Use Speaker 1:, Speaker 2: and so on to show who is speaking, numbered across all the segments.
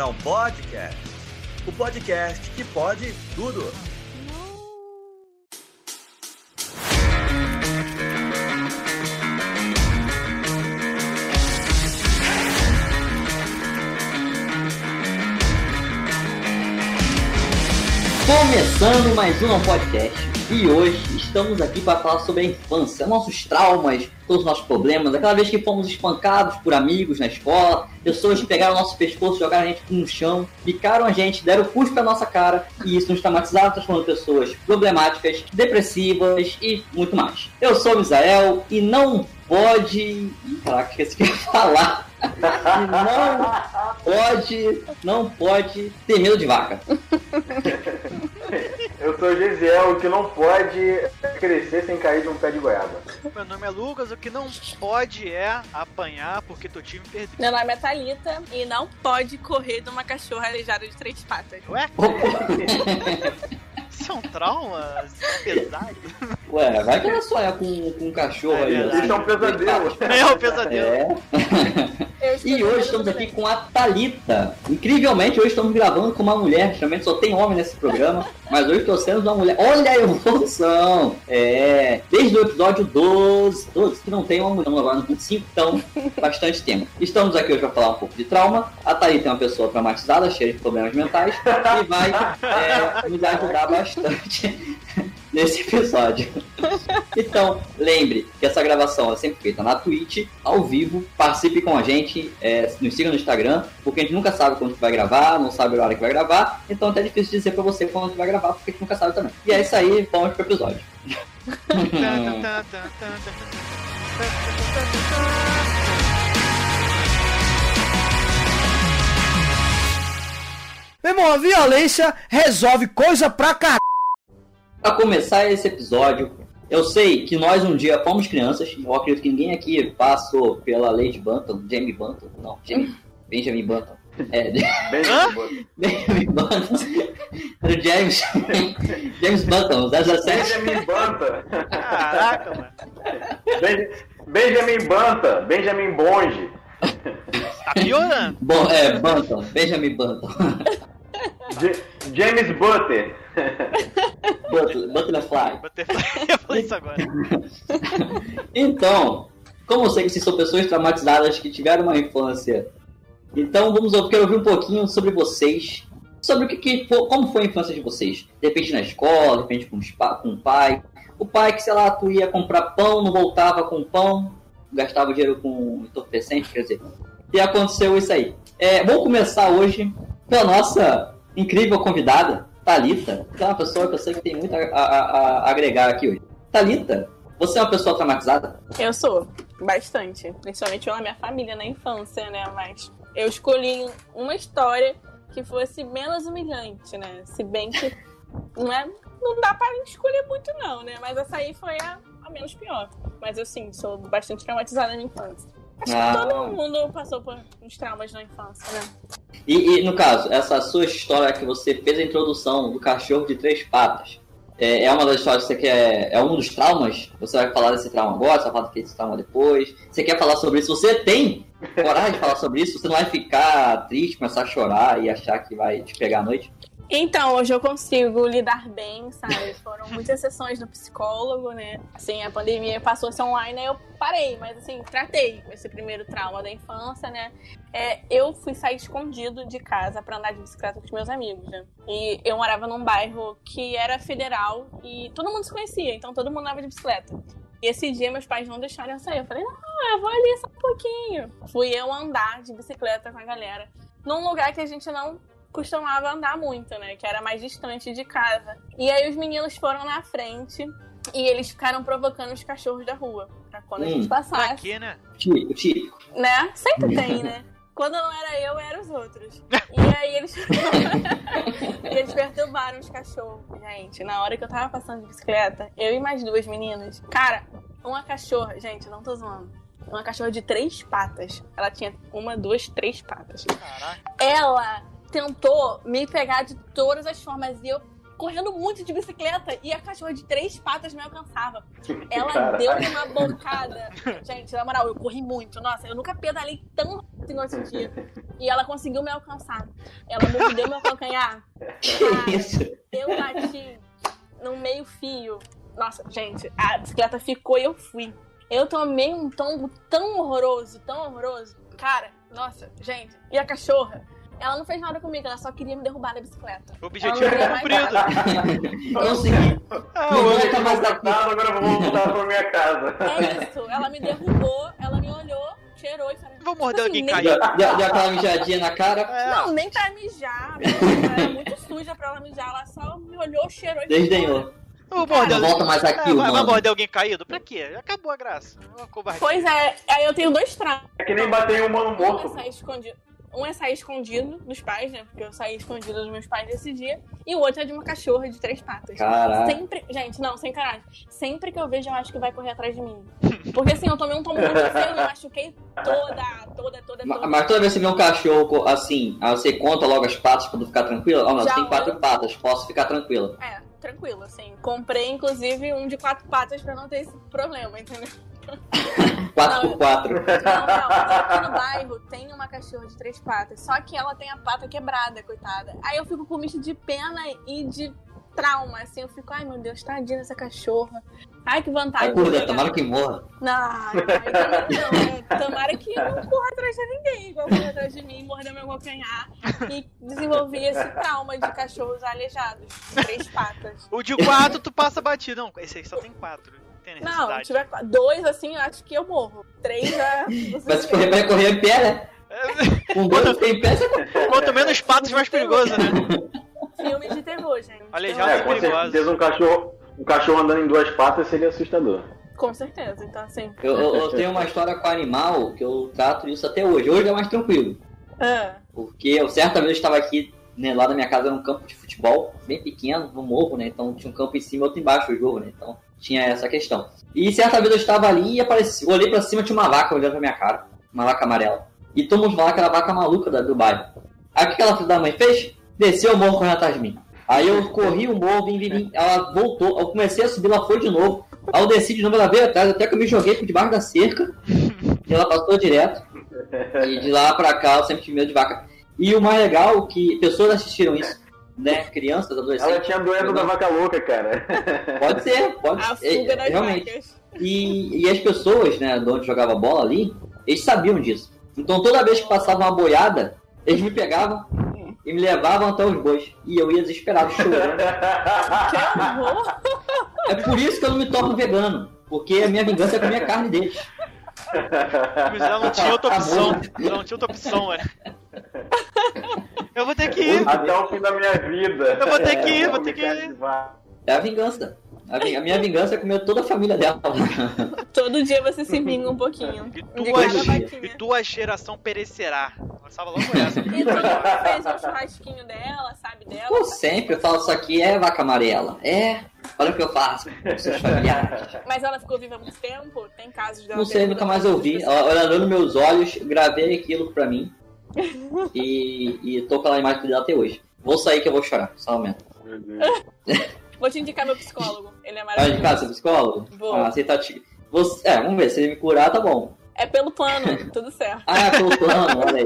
Speaker 1: Não Podcast. O podcast que pode tudo.
Speaker 2: Começando mais um podcast e hoje estamos aqui para falar sobre a infância, nossos traumas, todos os nossos problemas, aquela vez que fomos espancados por amigos na escola, pessoas que pegaram nosso pescoço, jogaram a gente no chão, picaram a gente, deram cuspe na nossa cara e isso nos traumatizaram, transformando pessoas problemáticas, depressivas e muito mais. Eu sou o Misael e não pode. Caraca, esqueci que ia falar. não pode, não pode ter medo de vaca.
Speaker 3: Eu sou o Gesiel, o que não pode crescer sem cair de um pé de goiaba.
Speaker 4: Meu nome é Lucas, o que não pode é apanhar porque teu time perdeu.
Speaker 5: Meu nome é Thalita e não pode correr de uma cachorra aleijada de três patas.
Speaker 4: Ué? Isso é um trauma pesado?
Speaker 2: Ué, vai que ela sonha com, com um cachorro
Speaker 4: É
Speaker 2: aí. assim.
Speaker 3: Isso é um pesadelo.
Speaker 4: É um pesadelo.
Speaker 2: É.
Speaker 5: Estou
Speaker 2: E hoje estamos aqui com a Thalita. Incrivelmente, hoje estamos gravando com uma mulher. Geralmente só tem homem nesse programa. Mas hoje trouxemos uma mulher. Olha a evolução! É. Desde o episódio 12. 12, que não tem uma mulher, agora no 25, então bastante tempo. Estamos aqui hoje para falar um pouco de trauma. A Thalita é uma pessoa traumatizada, cheia de problemas mentais. E vai é, nos ajudar bastante nesse episódio. Então, lembre que essa gravação é sempre feita na Twitch, ao vivo. Participe com a gente, é, nos siga no Instagram, porque a gente nunca sabe quando vai gravar, não sabe a hora que vai gravar. Então é até difícil dizer pra você quando vai gravar, porque a gente nunca sabe também. E é isso aí, vamos pro episódio.
Speaker 6: Meu irmão, a violência resolve coisa pra caralho.
Speaker 2: Pra começar esse episódio, eu sei que nós um dia fomos crianças, eu acredito que ninguém aqui passou pela Lady Bantam, Jamie Bantam, não, Jamie, Benjamin Bantam. É,
Speaker 3: Bem,
Speaker 2: Benjamin Bantam. Era o James, James Bantam, 007.
Speaker 3: Benjamin Banta.
Speaker 4: Caraca, mano.
Speaker 3: Ben- Benjamin Banta. Benjamin Bonde.
Speaker 4: Tá piorando.
Speaker 2: Bom, é, Bantam, Benjamin Bantam.
Speaker 3: James Butter.
Speaker 2: Butler- Butterfly.
Speaker 4: Butterfly, eu falei isso agora.
Speaker 2: Então, como eu sei que vocês são pessoas traumatizadas que tiveram uma infância, então vamos eu quero ouvir um pouquinho sobre vocês, sobre o que, que como foi a infância de vocês. De repente na escola, de repente com, os com o pai. O pai que, sei lá, tu ia comprar pão, não voltava com pão, gastava dinheiro com entorpecente, quer dizer. E aconteceu isso aí. É, vamos começar hoje pela nossa incrível convidada, Thalita, que é uma pessoa que eu sei que tem muito a, a- a- agregar aqui hoje. Thalita, você é uma pessoa traumatizada?
Speaker 5: Eu sou, bastante. Principalmente pela minha família na infância, né? Mas eu escolhi uma história que fosse menos humilhante, né? Se bem que não, é, não dá para escolher muito, não, né? Mas essa aí foi a, a menos pior. Mas eu sim, sou bastante traumatizada na infância. Acho
Speaker 2: Ah.
Speaker 5: que todo mundo passou por uns traumas na infância, né?
Speaker 2: E, e, no caso, essa sua história que você fez a introdução do cachorro de três patas, é, é uma das histórias que você quer. É um dos traumas? Você vai falar desse trauma agora? Você vai falar desse trauma depois? Você quer falar sobre isso? Você tem coragem de falar sobre isso? Você não vai ficar triste, começar a chorar e achar que vai te pegar à noite?
Speaker 5: Então, hoje eu consigo lidar bem, sabe? Foram muitas sessões do psicólogo, né? Assim, a pandemia passou a ser online, aí eu parei, mas assim, tratei esse primeiro trauma da infância, né? É, eu fui sair escondido de casa pra andar de bicicleta com os meus amigos, né? E eu morava num bairro que era federal e todo mundo se conhecia, então todo mundo andava de bicicleta. E esse dia meus pais não deixaram eu sair. Eu falei, não, eu vou ali só um pouquinho. Fui eu andar de bicicleta com a galera num lugar que a gente não costumava andar muito, né? Que era mais distante de casa. E aí os meninos foram na frente e eles ficaram provocando os cachorros da rua. Pra quando a
Speaker 2: Hum.
Speaker 5: gente
Speaker 4: Pra
Speaker 5: passasse.
Speaker 4: quê, né?
Speaker 2: Típico, típico.
Speaker 5: Né? Sempre tem, né? Quando não era eu, eram os outros. E aí eles. eles perturbaram os cachorros, gente. Na hora que eu tava passando de bicicleta, eu e mais duas meninas. Cara, uma cachorra, gente, eu não tô zoando. Uma cachorra de três patas. Ela tinha uma, duas, três patas.
Speaker 4: Caraca.
Speaker 5: Ela tentou me pegar de todas as formas e eu correndo muito de bicicleta e a cachorra de três patas me alcançava. Ela
Speaker 3: Caralho.
Speaker 5: deu uma bocada. Gente, na moral, eu corri muito. Nossa, eu nunca pedalei tão rápido nesse dia. E ela conseguiu me alcançar. Ela mordeu meu calcanhar.
Speaker 2: Que isso?
Speaker 5: Eu bati no meio fio. Nossa, gente, a bicicleta ficou e eu fui. Eu tomei um tombo tão horroroso, tão horroroso. Cara, nossa, gente. E a cachorra? Ela não fez nada comigo, ela só queria me derrubar da bicicleta.
Speaker 4: O objetivo é
Speaker 5: não
Speaker 4: cumprido.
Speaker 2: Consegui.
Speaker 4: Ah,
Speaker 2: Não
Speaker 4: o-
Speaker 2: volta mais.
Speaker 3: Tá, agora eu vou voltar pra minha casa.
Speaker 5: É isso, ela me derrubou, ela me olhou, cheirou e falou.
Speaker 4: Vou morder alguém
Speaker 5: nem-
Speaker 4: caído.
Speaker 2: Deu, deu- deu aquela mijadinha na cara.
Speaker 4: É.
Speaker 5: Não, nem pra mijar. Ela era muito suja pra ela mijar. Ela só me olhou, cheirou e.
Speaker 2: Desdenhou.
Speaker 4: Eu vou morder
Speaker 2: Não volta mais aqui,
Speaker 4: É, vai, vai
Speaker 2: mano.
Speaker 4: morder alguém caído? Pra quê? Acabou a graça.
Speaker 5: Pois é, aí eu tenho dois traumas.
Speaker 3: É que nem bater em um humano
Speaker 5: é
Speaker 3: morto.
Speaker 5: sair escondido. Um é sair escondido dos pais, né? Porque eu saí escondido dos meus pais esse dia. E o outro é de uma cachorra de três patas.
Speaker 2: Caralho.
Speaker 5: Sempre. Gente, não, sem caralho. Sempre que eu vejo, eu acho que vai correr atrás de mim. Porque assim, eu tomei um tombo muito feio, eu machuquei toda, toda, toda,
Speaker 2: Ma-
Speaker 5: toda.
Speaker 2: Mas toda vez que você vê um cachorro assim, aí você conta logo as patas pra ficar tranquila? Ó, não,
Speaker 5: Já
Speaker 2: tem quatro patas, posso ficar tranquila.
Speaker 5: É, tranquilo, assim. Comprei, inclusive, um de quatro patas pra não ter esse problema, entendeu?
Speaker 2: 4x4.
Speaker 5: Não, não. Aqui no bairro tem uma cachorra de três patas. Só que ela tem a pata quebrada, coitada. Aí eu fico com misto de pena e de trauma, assim. Eu fico, ai meu Deus, tadinha dessa cachorra. Ai, que vantagem.
Speaker 2: Ai,
Speaker 5: pegar.
Speaker 2: tomara que morra.
Speaker 5: Não, não. Tomara que eu não corra atrás de ninguém, igual corra atrás de mim, mordeu meu calcanhar e desenvolvi esse trauma de cachorros aleijados, de três patas.
Speaker 4: O de quatro tu passa batido. Não, esse aí só tem quatro. Não tem
Speaker 5: Não, se
Speaker 4: necessidade.
Speaker 5: tiver qua- dois assim, eu acho que eu morro. Três já.
Speaker 2: Mas se correr, vai correr em pé, né?
Speaker 4: É,
Speaker 2: Com dois fica em pé, você
Speaker 4: Quanto menos patos, mais perigoso, né?
Speaker 5: Filme de terror, gente.
Speaker 4: Aleijado
Speaker 3: É,
Speaker 4: é
Speaker 3: com
Speaker 4: perigoso.
Speaker 3: certeza um cachorro, um cachorro andando em duas patas seria assustador.
Speaker 5: Com certeza, então assim.
Speaker 2: Eu, eu- eu tenho uma história com animal que eu trato isso até hoje. Hoje é mais tranquilo.
Speaker 5: Ah,
Speaker 2: Porque eu certa vez eu estava aqui, né, lá na minha casa era um campo de futebol, bem pequeno, no morro, né? Então tinha um campo em cima e outro embaixo do jogo, né? Então tinha essa questão. E certa vez eu estava ali e apareci, olhei pra cima, tinha uma vaca olhando pra minha cara. Uma vaca amarela. E falava que era a vaca maluca do bairro. Aí o que filha da mãe fez? Desceu o morro correndo atrás de mim. Aí eu corri o morro, vim, vim, vim. Ela voltou, eu comecei a subir, ela foi de novo. Aí eu desci de novo, ela veio atrás, até que eu me joguei por debaixo da cerca. E ela passou direto. E de lá pra cá eu sempre tive medo de vaca. E o mais legal é que pessoas assistiram isso, né? Crianças, adolescentes.
Speaker 3: Ela tinha a doença da vaca louca, cara.
Speaker 2: Pode ser, pode
Speaker 5: a
Speaker 2: ser.
Speaker 5: fuga das
Speaker 2: realmente.
Speaker 5: vacas.
Speaker 2: E, e as pessoas, né, de onde jogava bola ali, eles sabiam disso. Então toda vez que passava uma boiada, eles me pegavam e me levavam até os bois. E eu ia desesperado, chorando.
Speaker 5: Que horror!
Speaker 2: É por isso que eu não me torno vegano. Porque a minha vingança é comer a carne deles.
Speaker 4: Mas ela não tinha outra opção.
Speaker 2: Amor.
Speaker 4: Ela não tinha outra opção, né? Eu vou ter que ir.
Speaker 3: Até o fim da minha vida.
Speaker 4: Eu vou ter que ir,
Speaker 3: Eu
Speaker 4: vou ter que ir.
Speaker 2: É a vingança. A, minha vingança é comer toda a família dela.
Speaker 5: Todo dia você se vinga um pouquinho.
Speaker 4: E tua, e tua geração perecerá. Lançava logo essa.
Speaker 5: E tu nunca fez um churrasquinho dela, sabe dela?
Speaker 2: Pô, sempre eu falo isso aqui é vaca amarela. É, olha o que eu faço com seus familiares.
Speaker 5: Mas ela ficou viva há muito tempo? Tem casos dela
Speaker 2: Não sei, nunca mais ouvi. Ela olhando nos meus olhos, gravei aquilo pra mim. E, e tô com aquela imagem dela até hoje. Vou sair que eu vou chorar, só um.
Speaker 5: Vou te indicar meu psicólogo. Ele é
Speaker 2: Vai de
Speaker 5: maravilhoso.
Speaker 2: casa, psicólogo?
Speaker 5: Vou.
Speaker 2: Ah, você tá te... Você... É, vamos ver, se ele me curar, tá bom.
Speaker 5: É pelo plano, tudo certo.
Speaker 2: Ah, é pelo plano, olha aí.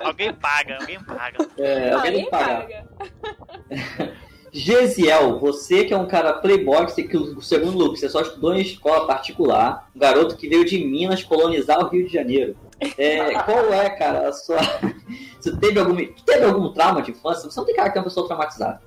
Speaker 4: Alguém paga, alguém paga.
Speaker 2: É, alguém tem
Speaker 5: Alguém
Speaker 2: que pagar.
Speaker 5: paga.
Speaker 2: Gesiel, você que é um cara playboy, você que o segundo look, você só estudou em escola particular, um garoto que veio de Minas colonizar o Rio de Janeiro. É, qual é, cara, a sua. Você teve algum. teve algum trauma de infância? Você não tem cara que é uma pessoa traumatizada.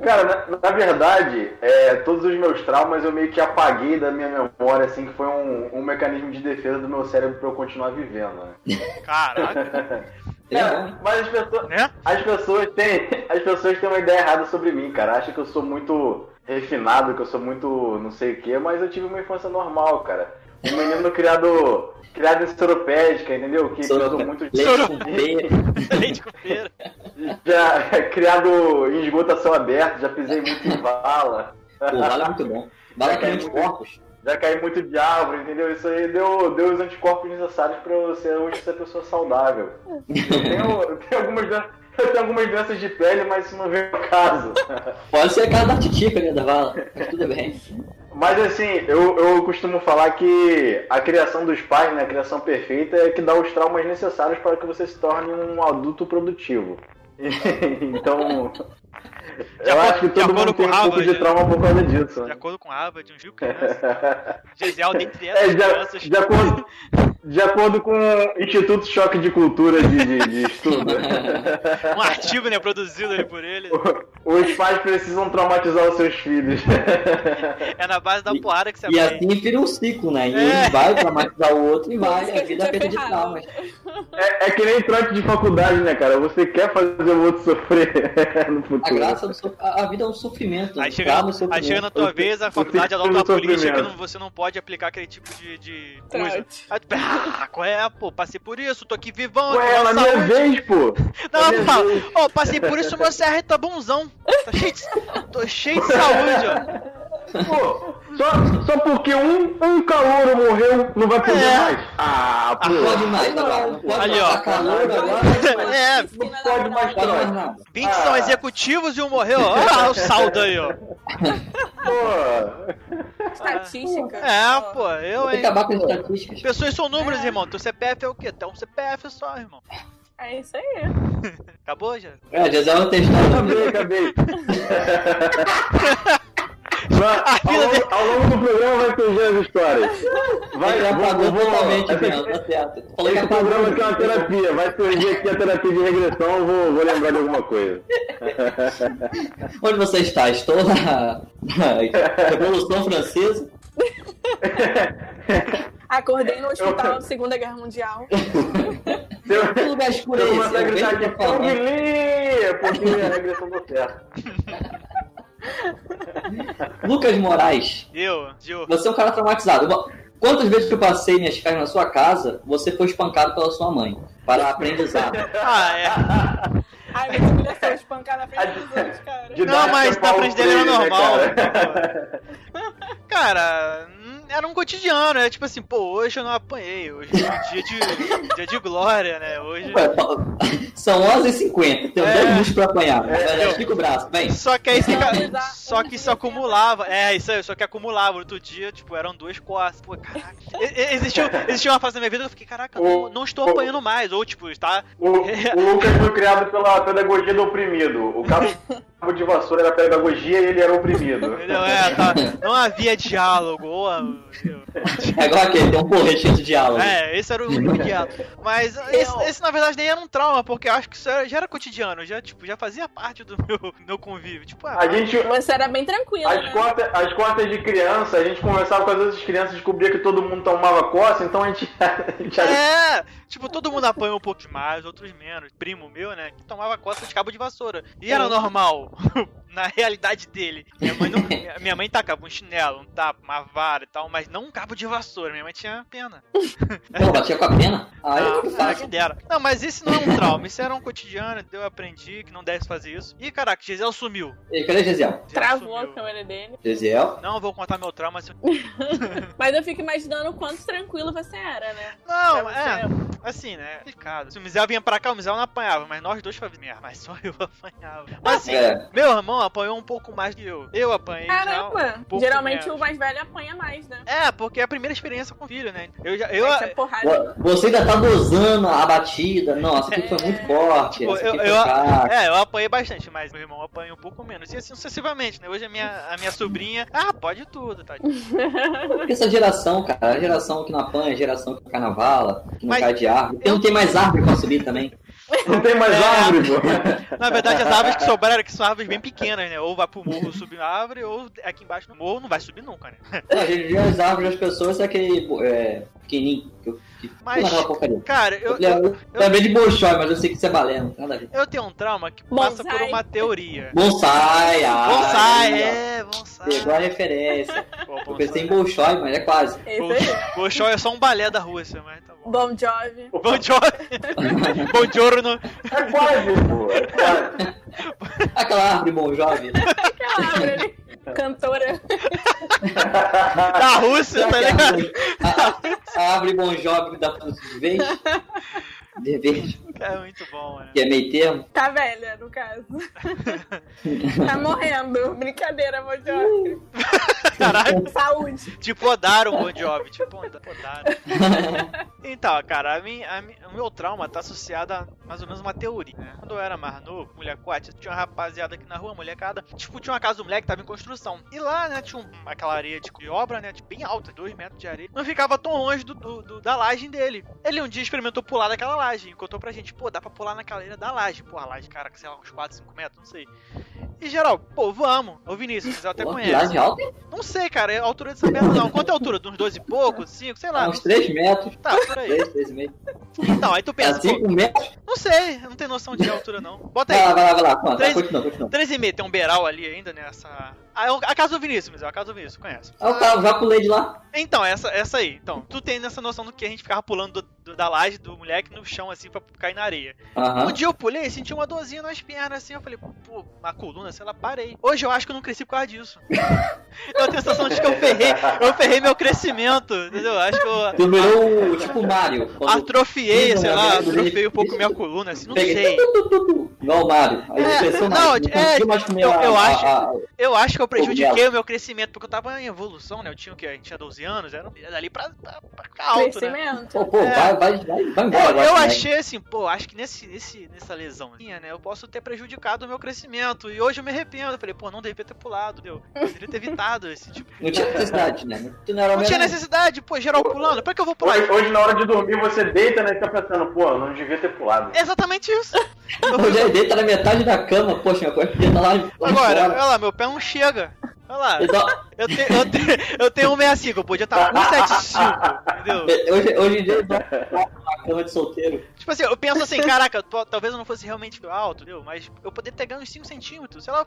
Speaker 3: Cara, na, na verdade, é, todos os meus traumas eu meio que apaguei da minha memória, assim, que foi um, um mecanismo de defesa do meu cérebro pra eu continuar vivendo, né?
Speaker 4: Caraca,
Speaker 3: É, mas as pessoas,
Speaker 4: né?
Speaker 3: as pessoas têm. As pessoas têm uma ideia errada sobre mim, cara. Acham que eu sou muito refinado, que eu sou muito não sei o quê, mas eu tive uma infância normal, cara. Um menino criado. criado em Soropédica, entendeu? Que
Speaker 2: Soro-
Speaker 3: precisou muito de.
Speaker 2: Leite com pera.
Speaker 4: Leite com feira.
Speaker 3: Já criado em esgoto a céu aberto, já pisei muito em vala.
Speaker 2: Pô, vale é muito bom. Vale que nem corpos.
Speaker 3: Já caí muito de árvore, entendeu? Isso aí deu, deu os anticorpos necessários pra eu ser hoje ser pessoa saudável. Eu tenho, eu tenho algumas, doenças, eu tenho algumas doenças de pele, mas isso não vem ao caso.
Speaker 2: Pode ser a cara da titica, né, da vala. Mas tudo bem.
Speaker 3: Mas assim, eu, eu costumo falar que a criação dos pais, né, a criação perfeita, é que dá os traumas necessários para que você se torne um adulto produtivo. então,
Speaker 4: De
Speaker 3: eu
Speaker 4: acordo-
Speaker 3: acho que
Speaker 4: de
Speaker 3: todo mundo tem um pouco de trauma por causa disso.
Speaker 4: De
Speaker 3: né?
Speaker 4: acordo com Harvard, crianças. Gisele, dentre
Speaker 3: É, de,
Speaker 4: crianças.
Speaker 3: de acordo, de acordo com o Instituto Choque de Cultura de, de, de Estudo.
Speaker 4: Um artigo, né, produzido ali por ele.
Speaker 3: Os pais precisam traumatizar os seus filhos.
Speaker 4: É na base da porrada que você
Speaker 2: E
Speaker 4: aprende.
Speaker 2: assim vira um ciclo, né? E
Speaker 4: É.
Speaker 2: um vai traumatizar o outro e vai, a vida é feita de traumas.
Speaker 3: É, é que nem trote de faculdade, né, cara? Você quer fazer o outro sofrer no futuro.
Speaker 2: A graça do so- a, vida é um sofrimento.
Speaker 4: Aí
Speaker 2: um
Speaker 4: chega,
Speaker 2: trauma e
Speaker 4: aí
Speaker 2: sofrimento.
Speaker 4: chega na tua
Speaker 3: Eu-
Speaker 4: vez, a faculdade adota uma política que
Speaker 3: sofrimento.
Speaker 4: não- você não pode aplicar aquele tipo de, de coisa. Aí tu pensa, ah, qual é, pô? Passei por isso, tô aqui vivão,
Speaker 3: Ué, na minha
Speaker 4: saúde.
Speaker 3: vez, pô.
Speaker 4: Não, fala, ó, passei por isso, meu CR tá bonzão. Tá cheio de, tô cheio de saúde, ó.
Speaker 3: Pô, só, só porque um, um calouro morreu, não vai poder
Speaker 4: É.
Speaker 3: mais. Ah, pô.
Speaker 2: Não pode mais, agora. Não pode
Speaker 4: Ali, ó.
Speaker 2: calor agora.
Speaker 4: É,
Speaker 3: Não pode mais
Speaker 2: nada.
Speaker 4: 20 são
Speaker 3: Ah.
Speaker 4: executivos e um morreu. Olha o saldo aí, ó.
Speaker 3: Pô.
Speaker 5: Estatística.
Speaker 4: É, pô, eu,
Speaker 2: Tem que
Speaker 4: hein.
Speaker 2: acabar com as estatísticas.
Speaker 4: Pessoas são números,
Speaker 5: É.
Speaker 4: irmão. Teu CPF é o quê? Tu é um CPF só, irmão.
Speaker 5: É isso aí.
Speaker 4: Acabou já?
Speaker 2: É, José não tem história
Speaker 3: Acabei, acabei. Vai, ao, longo, ao longo do programa vai surgir as histórias. Vai, vou- vou-
Speaker 2: totalmente, Biel, tá certo.
Speaker 3: Esse programa aqui é uma terapia. Vai surgir aqui a terapia de regressão, eu vou, vou lembrar de alguma coisa.
Speaker 2: Onde você está? Estou na, na Revolução Francesa.
Speaker 5: Acordei no hospital da Segunda Guerra Mundial.
Speaker 3: Se eu,
Speaker 2: Que lugar escuro é esse? Eu
Speaker 3: gritar aqui. Kung Lee, porque a regressão deu certo.
Speaker 2: Lucas Moraes,
Speaker 4: Eu, Gil.
Speaker 2: você é um cara traumatizado. Quantas vezes que eu passei minhas férias na sua casa, você foi espancado pela sua mãe? Para aprendizado.
Speaker 4: Ah, é.
Speaker 5: Ai, muita humilhação, espancar na frente dos outros, cara.
Speaker 3: De
Speaker 4: Não, mas na frente dele era
Speaker 3: Freire, né,
Speaker 4: normal.
Speaker 3: cara?
Speaker 4: Cara, era um cotidiano, é tipo assim, pô, hoje eu não apanhei, hoje é um dia de, dia de glória, né? Hoje.
Speaker 2: São 11h50, tem
Speaker 4: É.
Speaker 2: 10 minutos pra apanhar.
Speaker 3: É,
Speaker 2: É, Estica o braço, vem.
Speaker 4: Só que aí fica.
Speaker 5: Não.
Speaker 4: Só que isso acumulava. É, isso aí, só que acumulava. Outro dia, tipo, eram duas costas. Pô, caraca. Existiu, existiu uma fase da minha vida que eu fiquei, caraca, eu não, não estou apanhando mais. Ou, tipo, está.
Speaker 3: O, o Lucas foi criado pela pedagogia do oprimido. O cabo de vassoura era pedagogia e ele era oprimido.
Speaker 4: Entendeu? É, tá. Não havia diálogo. Ou,
Speaker 2: É igual aquele, tem um porretinho de diálogo.
Speaker 4: É, esse era o único diálogo. Mas esse, esse, na verdade nem era um trauma, porque eu acho que isso era- já era cotidiano, já, tipo, já fazia parte do meu, meu convívio. Tipo, ah,
Speaker 3: A gente,
Speaker 5: Você era bem tranquilo,
Speaker 3: As
Speaker 5: né?
Speaker 3: costas, as costas de criança, a gente conversava com as outras crianças, descobria que todo mundo tomava coça, então a gente, a gente
Speaker 4: É, tipo, todo mundo apanhou um pouco mais, outros menos. Primo meu, né, que tomava costa de cabo de vassoura. E era normal, na realidade dele. Minha mãe, não, minha mãe tacava um chinelo, um tapa, uma vara e tal, mas não um cabo de vassoura. Minha mãe tinha pena.
Speaker 2: Pô, batia com a pena? Eu
Speaker 4: Ah,
Speaker 2: não
Speaker 4: ah, que dera. Não, mas isso não é um trauma, isso era um cotidiano, eu aprendi que não deve fazer isso. Ih, caraca, Gisele sumiu.
Speaker 2: E cadê Gesiel?
Speaker 4: Gisele
Speaker 5: Travou a câmera dele.
Speaker 2: Gesiel?
Speaker 4: Não vou contar meu trauma. Se...
Speaker 5: Mas eu fico imaginando o quanto tranquilo você era, né?
Speaker 4: Não, é. Assim, né? Complicado. Se o Mizel vinha pra cá, o Mizel não apanhava, mas nós dois fazíamos merda, mas só eu apanhava. Mas assim,
Speaker 2: É.
Speaker 4: meu irmão apanhou um pouco mais que eu. Eu apanhei
Speaker 5: Caramba!
Speaker 4: um
Speaker 5: Geralmente
Speaker 4: menos.
Speaker 5: o mais velho apanha mais, né?
Speaker 4: É, porque é a primeira experiência com filho, né? Eu já. Eu,
Speaker 5: é porrada.
Speaker 2: Você ainda tá dosando a batida. Não, essa aqui foi muito forte.
Speaker 4: Tipo, eu, eu- é, eu apanhei bastante, mas meu irmão apanha um pouco menos. E assim sucessivamente, né? Hoje a minha, a minha sobrinha. Ah, pode tudo, tá?
Speaker 2: Porque essa geração, cara, a geração que não apanha, a geração que cai na vala, que não
Speaker 4: Mas
Speaker 2: cai de árvore.
Speaker 4: Eu-
Speaker 2: não tem mais árvore pra subir também.
Speaker 3: Não tem mais
Speaker 4: É.
Speaker 3: árvore, pô.
Speaker 4: Na verdade, as árvores que sobraram que são árvores bem pequenas, né? Ou vai pro morro subir na árvore, ou aqui embaixo no morro não vai subir nunca, né?
Speaker 2: Não, hoje em dia as árvores das pessoas é aquele é, pequenininho.
Speaker 4: Mas-
Speaker 2: porcaria.
Speaker 4: Cara, eu,
Speaker 2: Eu, eu, lembrei de Bolshoi, mas eu sei que isso é balé, não tem nada a ver.
Speaker 4: eu tenho um trauma que passa
Speaker 5: Bonsai.
Speaker 4: por uma teoria.
Speaker 2: Bonsai, ah,
Speaker 4: Bonsai, é, bonsai.
Speaker 2: Pegou a referência.
Speaker 4: Pô,
Speaker 2: Eu pensei em. Bolshoi, mas é quase.
Speaker 4: Bolshoi é só um balé da Rússia, mas tá bom.
Speaker 5: Bon Jovi.
Speaker 4: Bom giorno. Bom giorno.
Speaker 3: É quase, pô. É quase.
Speaker 2: Aquela árvore bom jovem.
Speaker 5: Aquela árvore ali. Cantora.
Speaker 4: Da Rússia, tá ligado?
Speaker 2: A, a árvore bom jovem da fruta Dever,
Speaker 4: É muito bom, né?
Speaker 2: que é meio termo.
Speaker 5: Tá velha, no caso. tá morrendo. Brincadeira, Bon Jovi.
Speaker 4: Caralho,
Speaker 5: Saúde.
Speaker 4: te podaram, Bon Jovi. Te poda- podaram. Então, cara, a minha, a minha- o meu trauma tá associado a mais ou menos uma teoria, né? Quando eu era mais novo, mulher quate, tinha uma rapaziada aqui na rua, molecada, tipo, tinha uma casa do moleque que tava em construção. E lá, né, tinha um- aquela areia de, de obra, né, tipo, bem alta, dois metros de areia. Não ficava tão longe do, do- do- da laje dele. Ele um dia experimentou pular daquela laje, e contou pra gente, pô, dá pra pular naquela areia da laje. Pô, a laje, cara, sei lá, uns 4, 5 metros, não sei. E geral, pô, vamos. Ô Vinícius, eu até
Speaker 2: Pô,
Speaker 4: conhece.
Speaker 2: lá de alta,
Speaker 4: Não sei, cara, é a altura dessa merda não. Quanto é a altura? De uns 12 e pouco? 5, sei lá.
Speaker 2: uns 3 metros.
Speaker 4: Tá, por aí.
Speaker 2: 3, 3 e meio.
Speaker 4: Então, aí tu
Speaker 2: É
Speaker 4: pensa, pô,
Speaker 2: 5 metros.
Speaker 4: não sei, não tenho noção de altura não. Bota
Speaker 2: Vai lá,
Speaker 4: aí,
Speaker 2: vai lá, vai lá. Conta,
Speaker 4: Três-
Speaker 2: continua, continua.
Speaker 4: 3,5, tem um beiral ali ainda nessa... Ah, é o- a casa do Vinícius, mas é a casa do Vinícius, conhece.
Speaker 2: Ah, cara já pulei de lá.
Speaker 4: Então, essa, essa aí. Então, tu tem nessa noção do que a gente ficava pulando do- do- da laje do moleque no chão, assim, pra cair na areia. Um
Speaker 2: Aham.
Speaker 4: dia eu pulei, senti uma dorzinha nas pernas, assim, eu falei, pô, uma coluna, sei lá, parei. Hoje eu acho que eu não cresci por causa disso. eu tenho a sensação de que eu ferrei, eu ferrei meu crescimento, entendeu? Acho que eu
Speaker 2: Tu virou o tipo Mario.
Speaker 4: Atrofiei, sei lá, atrofiei um pouco minha coluna, assim, não
Speaker 2: pega-
Speaker 4: sei.
Speaker 2: Igual o Mario. Aí
Speaker 4: É, não, é, eu-
Speaker 2: a-
Speaker 4: eu
Speaker 2: a-
Speaker 4: acho-
Speaker 2: a-
Speaker 4: Eu acho que eu prejudiquei o meu crescimento, porque eu tava em evolução, né? Eu tinha o quê? A gente tinha 12 anos, era dali pra, pra, pra alto, né?
Speaker 5: Crescimento.
Speaker 2: Pô, pô,
Speaker 4: É.
Speaker 2: vai, vai, vai, vai embora
Speaker 4: Eu, eu
Speaker 2: né?
Speaker 4: achei assim, pô, acho que nesse, nesse, nessa lesãozinha, né, eu posso ter prejudicado o meu crescimento. E hoje eu me arrependo. Eu falei, pô, não devia ter pulado, deu. Eu deveria ter evitado esse tipo.
Speaker 2: Não tinha necessidade, né? Tu não era
Speaker 4: Não tinha necessidade, pô, geral pulando. Pra que eu vou pular?
Speaker 3: Hoje, hoje, na hora de dormir, você deita, né? E tá pensando, pô, não devia ter pulado.
Speaker 4: Exatamente isso.
Speaker 2: Hoje ele deita na metade da cama. Poxa, corpo podia estar lá,
Speaker 4: Agora, olha lá, meu pé não chega. Olha lá, eu, te, eu, te, eu tenho 165, eu podia estar 175, entendeu?
Speaker 2: hoje, hoje em dia ele dorme na cama de solteiro.
Speaker 4: Tipo assim, eu penso assim, caraca, talvez eu não fosse realmente alto, entendeu? Mas eu poderia ter ganho uns 5 centímetros, sei lá,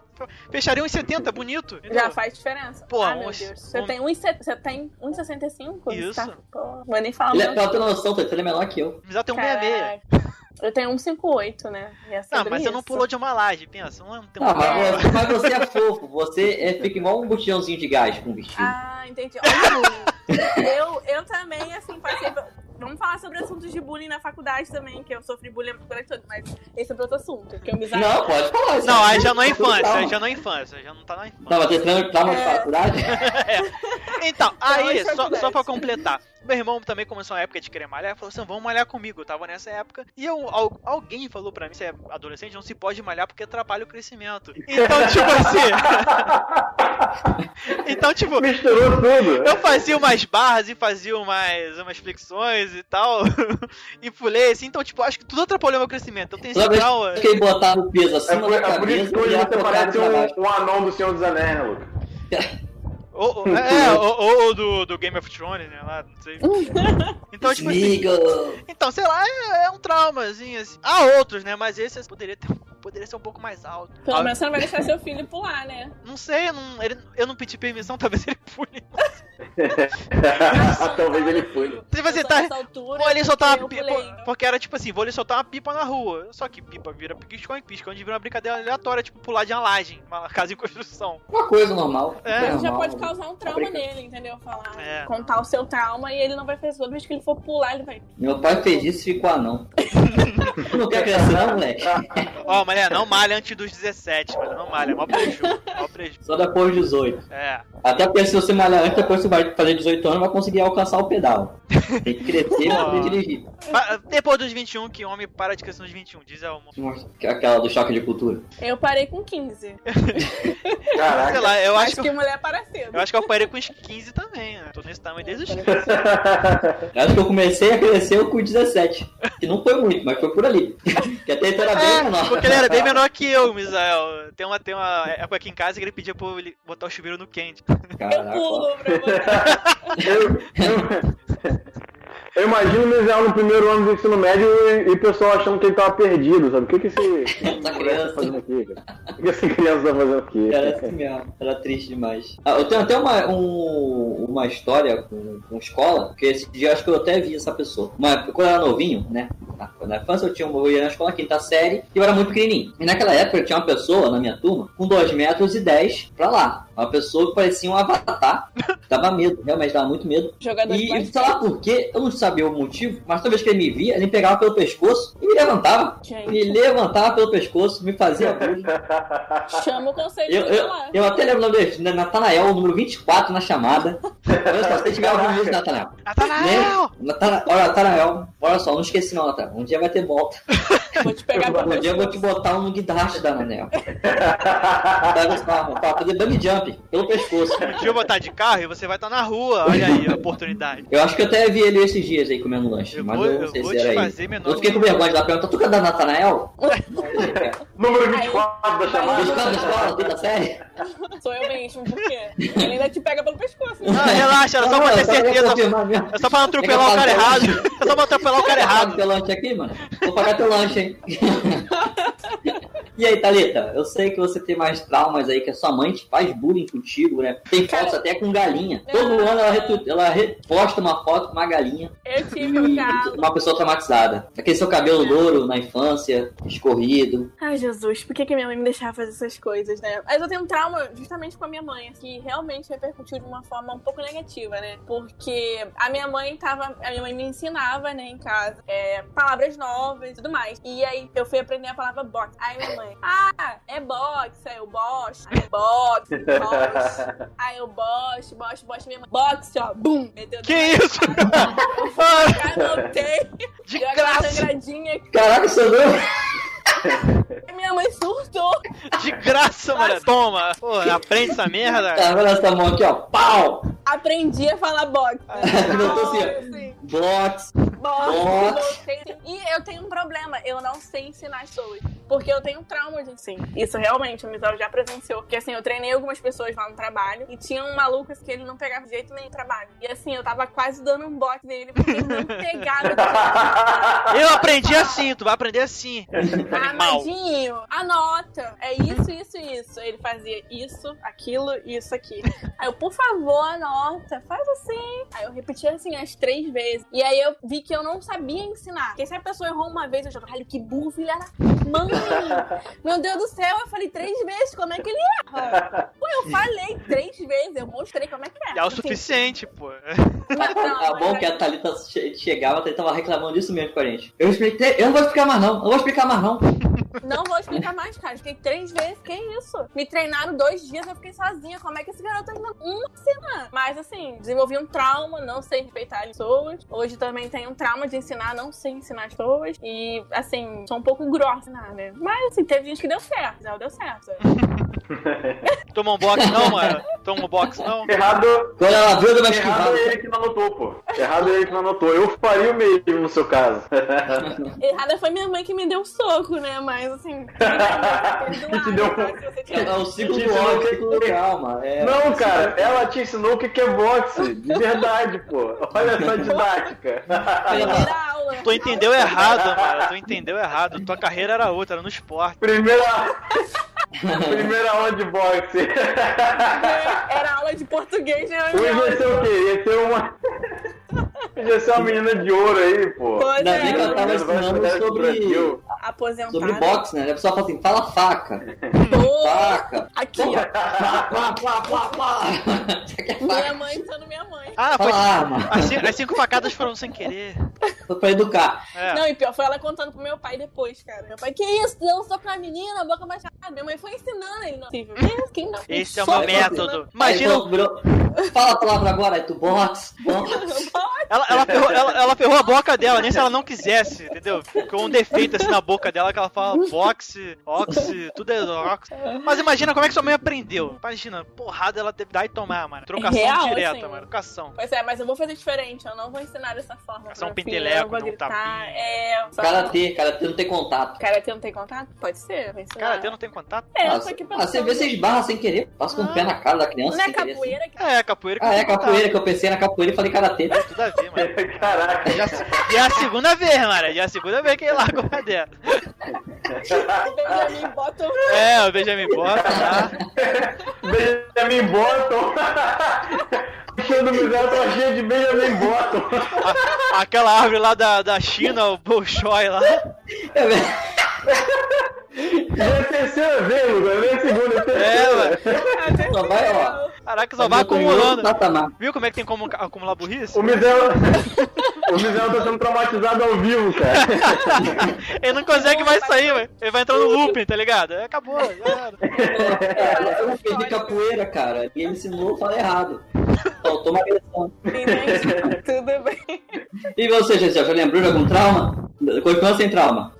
Speaker 4: fecharia uns 70, bonito. entendeu?
Speaker 5: Já faz diferença.
Speaker 4: Pô,
Speaker 5: ah, meu Deus. Você
Speaker 4: um-
Speaker 5: tem 1,60 você tem 1,65?
Speaker 4: Isso.
Speaker 5: Tá, pô, vou nem falar
Speaker 2: Ele é,
Speaker 5: muito.
Speaker 2: pra ter noção, ele é menor que eu.
Speaker 4: Mas ela tem 166.
Speaker 5: Eu tenho 1,58, né? É
Speaker 4: Não, mas você não pulou de uma laje, pensa. Não, tem
Speaker 2: Não, mas, você- mas você é fofo. Você é, fica igual um botijãozinho de gás com um vestido.
Speaker 5: Ah, entendi. Eu, eu também, assim, passei. por- Vamos falar sobre assuntos de bullying na faculdade também, que eu sofri bullying a faculdade toda, mas esse é pra outro assunto. Que eu me
Speaker 2: Não, pode falar. isso
Speaker 4: Não,
Speaker 2: aí
Speaker 4: já não é infância, aí já não é infância, já não tá na infância.
Speaker 2: Tava tentando trauma de
Speaker 5: É.
Speaker 2: faculdade?
Speaker 4: Então, aí,
Speaker 5: isso é
Speaker 4: só, só pra completar. Meu irmão também começou uma época de querer malhar, falou assim, vamos malhar comigo. Eu tava nessa época. E eu, al- alguém falou pra mim, você é adolescente, não se pode malhar porque atrapalha o crescimento. Então, tipo assim... então, tipo,
Speaker 3: Misturou tudo.
Speaker 4: eu fazia umas barras e fazia umas, umas flexões e tal. e pulei assim, então, tipo, acho que tudo atrapalhou meu crescimento. Eu tenho esse trauma.
Speaker 2: que ele botava o peso
Speaker 3: É
Speaker 2: acima
Speaker 3: por, é por isso que hoje você parece um, um anão do Senhor dos Anéis, né, Lucas?
Speaker 4: Ou, ou- é, ou, ou do, do Game of Thrones, né? Lá, não sei. Então, tipo assim. Então, sei lá, é, é um traumazinho assim. Há outros, né? Mas esse poderia, ter, poderia ser um pouco mais alto.
Speaker 5: Pelo
Speaker 4: Ah,
Speaker 5: menos você não vai deixar seu filho pular, né?
Speaker 4: Não sei, eu não, ele- eu não pedi permissão, talvez ele pule.
Speaker 3: Talvez ele fui.
Speaker 4: Tipo assim, tá.
Speaker 5: altura,
Speaker 4: Vou ali soltar uma pipa.
Speaker 5: pulei.
Speaker 4: Porque era tipo assim, vou ali soltar uma pipa na rua. Só que pipa vira piscão e piscão vira uma brincadeira aleatória, tipo pular de uma laje, uma casa em construção.
Speaker 2: Uma coisa normal.
Speaker 4: É.
Speaker 5: Mas já
Speaker 2: normal.
Speaker 5: pode causar um trauma nele, entendeu? Falar,
Speaker 4: É.
Speaker 5: contar o seu trauma e ele não vai fazer. Toda vez que ele for pular, ele vai.
Speaker 2: Meu pai fez isso e ficou anão. Tu não quer crescer não, moleque?
Speaker 4: Ó, não malha antes dos 17, mas não malha, é mó prejuízo. Mó prejuízo.
Speaker 2: Só depois dos 18.
Speaker 4: É.
Speaker 2: Até porque se você malhar antes, depois você vai fazer 18 anos, vai conseguir alcançar o pedal. Tem que crescer pra poder dirigir.
Speaker 4: Depois dos 21, que homem para de crescer nos 21, diz a uma.
Speaker 2: Aquela do choque de cultura.
Speaker 5: Eu parei com 15.
Speaker 4: Sei
Speaker 3: Caraca.
Speaker 4: lá, eu acho
Speaker 5: Acho
Speaker 4: que.
Speaker 5: que mulher para cedo.
Speaker 4: Eu acho que eu parei com uns 15 também, né? Tô nesse tamanho desde os 15.
Speaker 2: Eu acho que eu comecei a crescer com 17. Que não foi muito, mas foi por ali. Que até então era bem
Speaker 4: É,
Speaker 2: menor.
Speaker 4: porque ele era bem menor que eu, Misael. Tem uma, tem uma época aqui em casa que ele pedia pra eu ele botar o chuveiro no quente.
Speaker 5: Eu
Speaker 2: Caraca, ó.
Speaker 5: pulo pra botar.
Speaker 3: Eu, eu, eu imagino o Misael no primeiro ano do ensino médio e, o pessoal achando que ele tava perdido, sabe? O que que esse
Speaker 2: Essa criança.
Speaker 3: tá fazendo aqui, cara? O que essa criança tá fazendo aqui?
Speaker 2: Era assim mesmo, era triste demais. Ah, eu tenho até uma, um- uma história com, com escola, porque esse dia eu acho que eu até vi essa pessoa. Mas quando eu era novinho, né? Na, infância eu tinha eu ia na escola quinta série e eu era muito pequenininho. E naquela época eu tinha uma pessoa na minha turma com 2 metros e 10 pra lá. Uma pessoa que parecia um avatar. Dava medo, realmente dava muito medo.
Speaker 5: Jogador
Speaker 2: E, sei lá por quê, eu não sabia o motivo, mas toda vez que ele me via, ele me pegava pelo pescoço e me levantava.
Speaker 5: Gente,
Speaker 2: Me levantava pelo pescoço, me fazia bullying.
Speaker 5: chama o conselho
Speaker 2: Eu, eu,
Speaker 5: lá.
Speaker 2: eu até lembro o nome dele, Na- Natanael, o número 24 na chamada. Olha só, se tiver algum isso, Natanael.
Speaker 4: Natanael!
Speaker 2: Natana- Olha, Natanael, olha só, não esqueci não, Natanael. Um dia vai ter volta.
Speaker 5: Vou te pegar
Speaker 2: Um dia eu vou te botar um guindaste da Nanel. Pra, pra fazer bang jump pelo pescoço.
Speaker 4: Um dia eu botar de carro e você vai estar na rua. Olha aí a oportunidade.
Speaker 2: Eu acho que eu até vi ele esses dias aí comendo lanche,
Speaker 4: Eu
Speaker 2: mas
Speaker 4: vou,
Speaker 2: eu não sei
Speaker 4: vou
Speaker 2: se era
Speaker 4: fazer menor.
Speaker 2: Eu fiquei com vergonha de lá perguntar, tu que é da Natanael?
Speaker 3: Número 24 da chamada.
Speaker 2: da escola, quinta série?
Speaker 5: Sou eu mesmo, por quê? Ele ainda te pega pelo pescoço.
Speaker 4: Ah, relaxa, era só pra ter certeza.
Speaker 2: confirmar mesmo.
Speaker 4: É só pra não atropelar o cara errado. É só pra atropelar o cara
Speaker 2: Pagar
Speaker 4: errado.
Speaker 2: teu lanche aqui, mano. Vou pagar teu lanche, hein? E aí, Thalita, eu sei que você tem mais traumas aí, que a sua mãe te faz bullying contigo, né? Tem
Speaker 5: Cara-
Speaker 2: fotos até com galinha. Todo ano ela, retu- ela reposta uma foto com uma galinha.
Speaker 5: Eu tive um caso.
Speaker 2: Uma pessoa traumatizada. Aquele seu cabelo louro na infância, escorrido.
Speaker 5: Ai, Jesus, por que, que minha mãe me deixava fazer essas coisas, né? Mas eu tenho um trauma justamente com a minha mãe, que realmente repercutiu de uma forma um pouco negativa, né? Porque a minha mãe tava. A minha mãe me ensinava, né, em casa, é, palavras novas e tudo mais. E aí eu fui aprender a palavra box. Aí minha mãe, ah, é box, aí eu box, aí eu box, box. Aí eu box, box, box, minha mãe, box, ó, bum! Meteu
Speaker 4: Que isso?
Speaker 5: Anotei.
Speaker 4: De
Speaker 5: Deu
Speaker 4: graça,
Speaker 5: sangradinha.
Speaker 2: Caraca, você viu?
Speaker 5: e Minha mãe surtou.
Speaker 4: de graça, mano. Toma. Pô, aprende essa merda.
Speaker 2: Tá vendo essa mão aqui, ó? Pau!
Speaker 5: Aprendi a falar box.
Speaker 2: Eu tô assim, ó.
Speaker 5: assim.
Speaker 2: Box.
Speaker 5: E eu tenho um problema, eu não sei ensinar as pessoas. Porque eu tenho trauma de ensino. Isso realmente, o Misael já presenciou. Porque assim, eu treinei algumas pessoas lá no trabalho e tinha um maluco assim, que ele não pegava jeito nenhum no trabalho. E assim, eu tava quase dando um box nele porque ele não pegava.
Speaker 4: Eu aprendi assim, tu vai aprender assim.
Speaker 5: Amadinho, anota. É isso, isso, isso. Aí Ele fazia isso, aquilo, isso aqui. Aí eu, por favor, anota. Faz assim. Aí eu repetia assim as três vezes. E aí eu vi que eu não sabia ensinar. Porque se a pessoa errou uma vez, eu já caralho, que burro, filha da mãe. Meu Deus do céu, eu falei três vezes. Como é que ele erra? Pô, eu falei três vezes. Eu mostrei como é que é.
Speaker 4: É o suficiente, pô.
Speaker 5: mas não,
Speaker 2: Tá bom que a Thalita che- chegava, a Thalita tava reclamando disso mesmo com a gente. Eu expliquei, eu não vou explicar mais não, não vou explicar mais não.
Speaker 5: Não vou explicar mais, cara. Fiquei três vezes. Que isso? Me treinaram dois dias, eu fiquei sozinha. Como é que esse garoto ainda uma semana? Mas assim, desenvolvi um trauma, não sei respeitar as pessoas. Hoje também tenho um trauma de ensinar, não sei ensinar as pessoas. E assim, sou um pouco grossa, né? Mas assim, teve gente que deu certo. Zé deu certo.
Speaker 4: Toma um box não, mano. Toma um box não.
Speaker 3: Errado,
Speaker 2: Quando ela viu, uma
Speaker 3: errado é ele que não anotou, pô. Errado é ele que não anotou. Eu faria o mesmo no seu caso.
Speaker 5: Errada foi minha mãe que me deu um soco, né? Mas assim.
Speaker 3: Te deu um-
Speaker 5: perdoar, você
Speaker 2: É, é o ciclo do ódio,
Speaker 3: que-
Speaker 2: calma. É,
Speaker 3: Não, cara, ela te ensinou o que que é boxe. De verdade, pô. Olha essa didática.
Speaker 5: Primeira aula.
Speaker 4: Tu entendeu errado, mano. Tu entendeu errado. Tua carreira era outra, era no esporte.
Speaker 3: Primeira. Primeira aula de boxe.
Speaker 5: Era aula de português, né?
Speaker 3: Hoje ia ser o quê? Ia ser uma. Ia ser uma menina de ouro aí, pô.
Speaker 5: Pois
Speaker 2: Ainda bem que ela
Speaker 5: é,
Speaker 2: tava ensinando
Speaker 3: no
Speaker 2: sobre,
Speaker 5: aposentada.
Speaker 2: sobre boxe, né? A pessoa fala assim, fala faca, faca.
Speaker 5: Aqui, ó.
Speaker 2: Plá, plá, plá, plá, plá. É
Speaker 5: Minha mãe sendo minha mãe.
Speaker 4: Ah, foi.
Speaker 2: Fala arma,
Speaker 4: As cinco, as cinco facadas foram sem querer.
Speaker 2: foi pra educar.
Speaker 4: É.
Speaker 5: Não, e pior, foi ela contando pro meu pai depois, cara. Meu pai, que isso? Deu um soco na menina, a boca baixada. Minha mãe foi ensinando ele. Não. Quem não?
Speaker 4: Esse é o meu método.
Speaker 2: Aí
Speaker 4: Imagina,
Speaker 2: virou, fala a palavra agora, aí tu boxe, boxe.
Speaker 4: ela, ela, ferrou, ela, ela ferrou a boca dela, nem se ela não quisesse, entendeu? Ficou um defeito assim na boca dela que ela fala boxe, oxe, tudo é oxe. Mas imagina como é que sua mãe aprendeu. Imagina, porrada ela teve que dar e tomar, mano. Trocação
Speaker 5: Real,
Speaker 4: direta,
Speaker 5: assim.
Speaker 4: mano. Trocação.
Speaker 5: Pois é, mas eu vou fazer diferente. Eu não vou ensinar dessa forma.
Speaker 4: Um
Speaker 5: pra vou
Speaker 4: dar um
Speaker 5: gritar.
Speaker 4: tapinha.
Speaker 5: É. só-
Speaker 2: Karatê, karatê não tem contato.
Speaker 5: Karatê não tem contato? Pode ser.
Speaker 4: Cara, até não tem contato?
Speaker 5: É,
Speaker 2: Ah,
Speaker 5: aqui
Speaker 2: ah, você vê, você esbarra sem querer, passa com o pé na cara da criança
Speaker 5: Não é
Speaker 2: sem querer. assim.
Speaker 5: capoeira que
Speaker 4: É, capoeira que
Speaker 2: Ah,
Speaker 4: não
Speaker 2: é capoeira, que eu pensei na capoeira e falei karatê.
Speaker 4: Tudo a ver, mano.
Speaker 3: Caraca.
Speaker 4: Já, já é a segunda vez, mano. Já é a segunda vez que ele larga o dela.
Speaker 5: o Benjamin bota um-
Speaker 4: É, o Benjamin Bota, tá?
Speaker 3: Benjamin Button. O show do Miguel tá cheio de Benjamin Button.
Speaker 4: Aquela árvore lá da, da China, o Bolshoi lá.
Speaker 2: É,
Speaker 3: Já é a terceira vez, Lucas. Nem a segunda, é a terceira.
Speaker 4: É, mano.
Speaker 2: Só vai, ó.
Speaker 4: Caraca, só vai
Speaker 2: Eu
Speaker 4: acumulando. Viu como é que tem como acumular burrice?
Speaker 3: O Mizel... o Mizel tá sendo traumatizado ao vivo, cara.
Speaker 4: Ele não consegue mais sair, velho. Ele vai entrar no looping, tá ligado? É, Acabou, já era.
Speaker 2: É, eu fiz de capoeira, cara. E ele ensinou, fala errado. Faltou uma agressão.
Speaker 5: Tudo bem.
Speaker 2: E você, Gisele, já lembrou de algum trauma? Continua sem trauma.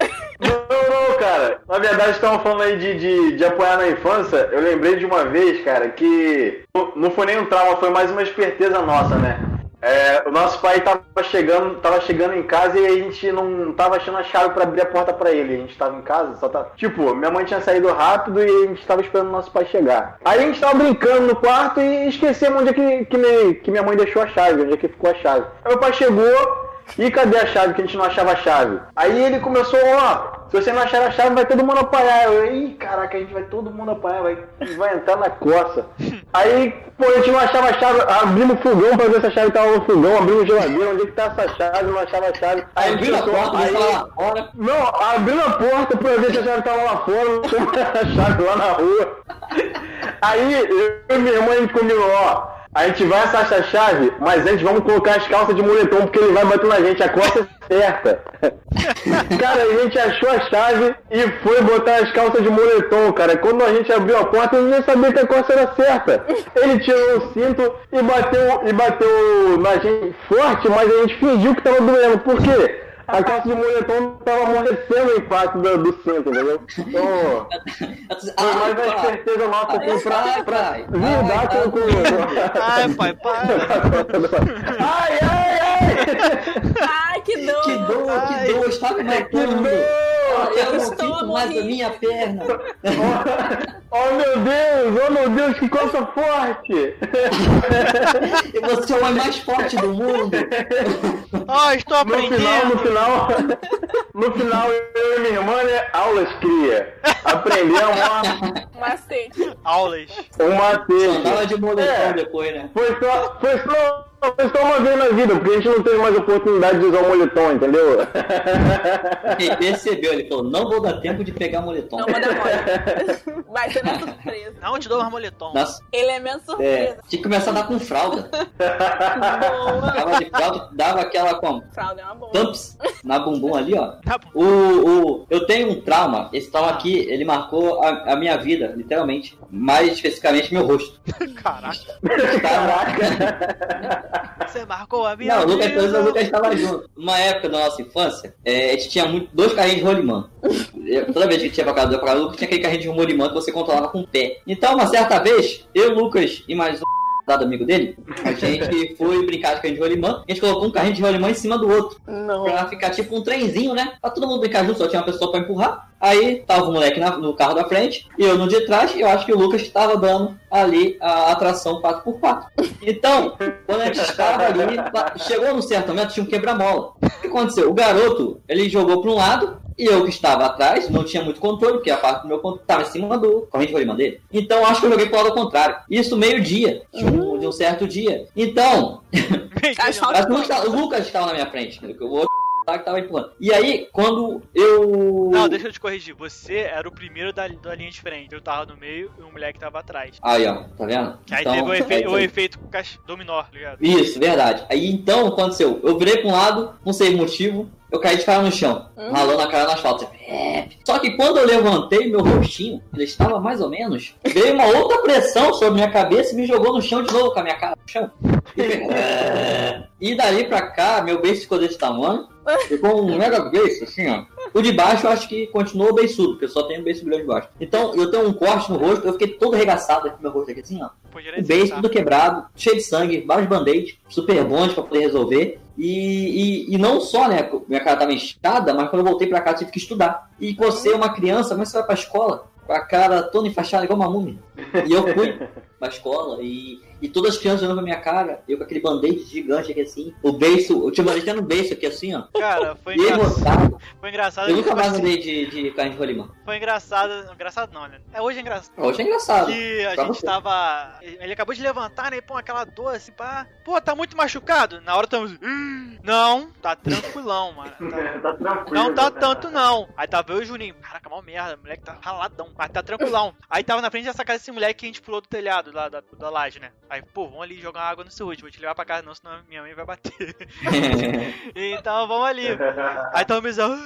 Speaker 3: Não, não, cara. Na verdade, estavam falando aí de, de, de apoiar na infância. Eu lembrei de uma vez, cara, que não- foi nem um trauma, foi mais uma esperteza nossa, né? É, o nosso pai tava chegando, tava chegando em casa e a gente não tava achando a chave pra abrir a porta pra ele. A gente tava em casa, só tá. Tipo, minha mãe tinha saído rápido e a gente tava esperando o nosso pai chegar. Aí a gente tava brincando no quarto e esquecemos onde é que, que, me- que minha mãe deixou a chave, onde é que ficou a chave. Aí meu pai chegou, e cadê a chave que a gente não achava a chave? Aí ele começou, ó, se você não achar a chave, vai todo mundo apanhar. Eu, ih, caraca, a gente vai todo mundo apanhar, vai, vai entrar na coça. Aí, pô, a gente não achava a chave, abrimos o fogão pra ver se a chave tava no fogão, abrimos a geladeira, onde é que tá essa chave, não achava a chave.
Speaker 2: Aí
Speaker 3: a
Speaker 2: abriu a porta, você lá fora.
Speaker 3: não, abriu a porta pra ver se a chave tava lá fora, não tinha a chave lá na rua. Aí eu e minha irmã a gente combinou, ó. A gente vai achar a chave, mas antes vamos colocar as calças de moletom, porque ele vai bater na gente, a costa é certa. cara, a gente achou a chave e foi botar as calças de moletom, cara. Quando a gente abriu a porta, gente nem sabia que a costa era certa. Ele tirou o cinto e bateu, e bateu na gente forte, mas a gente fingiu que tava doendo. Por quê? A calça de moletom tava amorrecendo o impacto do, do cinto, entendeu? Então, foi mais uma esperteza nossa assim, pra, pra lidar com, com...
Speaker 4: Ai, pai, para.
Speaker 3: Ai, ai, ai!
Speaker 5: Ai, que dor.
Speaker 2: Que dor, que dor, está me matando. Eu não
Speaker 5: Estou
Speaker 2: sinto mais a minha perna.
Speaker 3: Oh meu Deus, oh meu Deus, que coisa forte!
Speaker 2: E você é o homem mais forte do mundo.
Speaker 4: Ó, estou
Speaker 3: No final, no
Speaker 4: aprendendo.
Speaker 3: Final, no final, eu e minha irmã, né, aulas cria. Aprendemos uma,
Speaker 5: Macete.
Speaker 4: Aulas.
Speaker 3: um macete.
Speaker 2: Andava de moletom
Speaker 3: É.
Speaker 2: depois, né?
Speaker 3: Foi só, foi só, foi só uma vez na vida, porque a gente não teve mais oportunidade de usar o moletom, entendeu?
Speaker 2: Ele percebeu, ele falou, não vou dar tempo de pegar moletom.
Speaker 5: Não manda mole. Vai ser na surpresa.
Speaker 4: Não, te dou mais moletom.
Speaker 2: Nossa,
Speaker 5: Elemento
Speaker 2: é,
Speaker 5: surpresa.
Speaker 2: tinha que começar a dar com fralda.
Speaker 5: Boa.
Speaker 2: Dava de fralda, dava aquela como?
Speaker 5: Fralda é uma boa.
Speaker 2: Pumps na bumbum ali, ó.
Speaker 4: Tá bom.
Speaker 2: O, o, eu tenho um trauma, esse trauma aqui, ele marcou a, a minha vida, literalmente. Mais especificamente meu rosto.
Speaker 4: Caraca.
Speaker 2: Tava-
Speaker 4: Você marcou a minha
Speaker 2: Não, o Lucas,
Speaker 4: vida.
Speaker 2: o Lucas estava junto. Numa época da nossa infância, é, a gente tinha muito, dois carrinhos de rolimã. Toda vez que a gente ia pra casa do pra casa do Lucas, tinha aquele carrinho de rolimã que você controlava com o pé. Então, uma certa vez, eu, Lucas e mais um dado amigo dele, a gente foi brincar de carrinho de rolimã. A gente colocou um carrinho de rolimã em cima do outro.
Speaker 5: Não.
Speaker 2: Pra ficar tipo um trenzinho, né? Pra todo mundo brincar junto, só tinha uma pessoa pra empurrar. Aí tava o moleque na- no carro da frente e eu no de trás. E eu acho que o Lucas estava dando ali a atração 4x4. Então, quando a gente estava ali, chegou num certo momento, tinha um quebra-mola. O que aconteceu? O garoto, ele jogou pra um lado. E eu que estava atrás, não tinha muito controle, porque a parte do meu controle estava em cima do corrente de rolimã dele. Então acho que eu joguei pro lado ao contrário. Isso meio-dia, de, um, de um certo dia. Então, Lucas, Lucas estava na minha frente, o outro lá que tava empurrando. E aí, quando eu.
Speaker 4: Não, deixa eu te corrigir. Você era o primeiro da, da linha de frente. Eu tava no meio e o moleque tava atrás.
Speaker 2: Aí, ó, tá vendo?
Speaker 4: Aí
Speaker 2: Então,
Speaker 4: teve o, efe-
Speaker 2: é
Speaker 4: o
Speaker 2: aí.
Speaker 4: efeito dominó, tá ligado?
Speaker 2: Isso, verdade. Aí então, aconteceu? Eu virei pra um lado, não sei o motivo, eu caí de cara no chão,
Speaker 5: Hum.
Speaker 2: ralando a cara no asfalto. É. Só que quando eu levantei meu rostinho, ele estava mais ou menos, veio uma outra pressão sobre minha cabeça e me jogou no chão de novo com a minha cara no chão. E dali pra cá, meu beiço ficou desse tamanho, ficou um mega beiço, assim, ó. O de baixo eu acho que continuou beiçudo, porque eu só tenho um beiço grande embaixo. Então eu tenho um corte no rosto, eu fiquei todo arregaçado aqui no meu rosto aqui, assim, ó. O beijo
Speaker 4: tá?
Speaker 2: tudo quebrado, cheio de sangue, vários band-aids, super bons pra poder resolver. E, e, e não só, né, minha cara tava inchada, mas quando eu voltei pra casa eu tive que estudar. E você é uma criança, que você vai pra escola? Com a cara toda enfaixada igual uma múmia. E eu fui pra escola e, e todas as crianças olhando pra minha cara, eu com aquele band-aid gigante aqui assim, o beiço, eu tinha band-aid no beiço aqui assim, ó.
Speaker 4: Cara, foi
Speaker 2: E
Speaker 4: engraçado. Foi engraçado.
Speaker 2: Eu
Speaker 4: que,
Speaker 2: nunca
Speaker 4: tipo
Speaker 2: mais
Speaker 4: assim,
Speaker 2: andei de, de carne de rolimã.
Speaker 4: Foi engraçado. Engraçado não, né? É hoje é engraçado.
Speaker 2: Hoje é engraçado.
Speaker 4: Que a
Speaker 2: Pra
Speaker 4: gente
Speaker 2: você.
Speaker 4: tava. Ele acabou de levantar, né? Pô, aquela dor assim, pá. Pô, tá muito machucado? Na hora estamos. "Hum, Não, tá tranquilão, mano. Tá-
Speaker 3: tá tranquilo.
Speaker 4: Não tá tanto não. Aí tava eu e o Juninho. Caraca, mal merda. O moleque tá raladão. Mas tá tranquilão. Aí tava na frente dessa casa desse moleque que a gente pulou do telhado lá da, da laje, né? Aí, pô, vamos ali jogar água no saúde. Vou te levar pra casa não, senão minha mãe vai bater. então vamos ali. Aí tava o Mizel.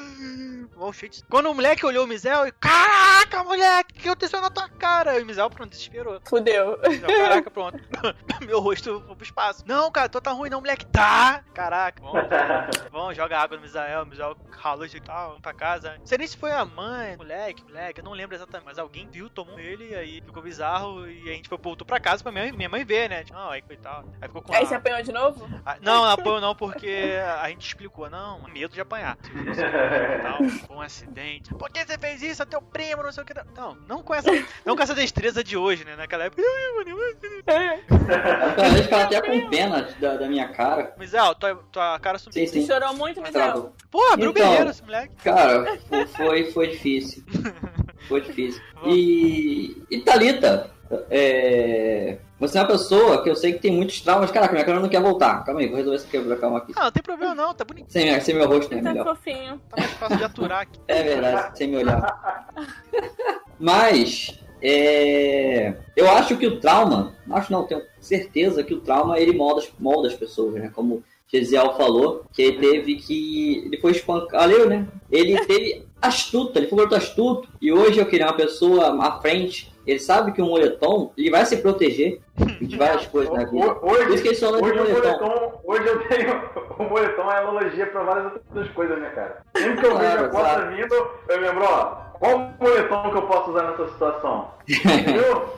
Speaker 4: De- Quando o moleque olhou o Mizel, e, caraca, moleque, que aconteceu na tua cara? Aí o Mizel, pronto, desesperou.
Speaker 5: Fudeu.
Speaker 4: Mizel, Caraca, pronto. Meu rosto foi pro espaço. Não, cara, tô tá ruim não, moleque. Tá! Caraca, vamos, vamos jogar água no Misael. O Misael ralou e tal, vamos pra casa. Não sei nem se foi a mãe, moleque, moleque, eu não lembro exatamente. Mas alguém viu, tomou ele, aí ficou bizarro. E a gente foi, voltou pra casa pra minha mãe, minha mãe ver, né? Não, aí foi tal. Aí ficou com
Speaker 5: Aí
Speaker 4: a-
Speaker 5: você apanhou de novo?
Speaker 4: ah, Não, não apoio não, porque a gente explicou. Não, medo de apanhar. Tal, foi um acidente. Por que você fez isso? É teu primo, não sei o que. Não, não com essa, não com essa destreza de hoje, né? Naquela época.
Speaker 2: Às vezes ficava até com pena da, da minha cara.
Speaker 4: Mizel, tua, tua cara sumiu.
Speaker 2: Sim,
Speaker 5: Você chorou muito, Mizel?
Speaker 4: Pô, abriu
Speaker 2: Então.
Speaker 4: o berreiro esse moleque.
Speaker 2: Cara, fo- foi, foi difícil. Foi difícil. E, e Thalita, é, você é uma pessoa que eu sei que tem muitos traumas. Caraca, minha câmera não quer voltar. Calma aí, vou resolver essa quebra, calma aqui.
Speaker 4: Ah, não tem problema não, tá bonito.
Speaker 2: Sem, sem meu rosto, né?
Speaker 5: Tá
Speaker 2: Melhor.
Speaker 5: fofinho.
Speaker 4: Tá mais fácil de aturar aqui.
Speaker 2: É verdade, sem me olhar. Mas, é, eu acho que o trauma, acho não, tenho certeza que o trauma ele molda, as- molda as pessoas, né? Como o Gesiel falou, que ele teve que. Ele foi espancado, né? Ele teve astuto, ele foi um garoto astuto. E hoje eu queria uma pessoa à frente. Ele sabe que o moletom ele vai se proteger de várias coisas na vida. Por isso
Speaker 3: Hoje,
Speaker 2: que falam de
Speaker 3: hoje, o
Speaker 2: moletom.
Speaker 3: moletom, hoje eu tenho. O moletom é analogia pra várias outras coisas, né, cara? Sempre que eu
Speaker 2: Claro,
Speaker 3: vejo a porta vindo, eu lembro, ó, qual moletom que eu posso usar nessa situação? Entendeu?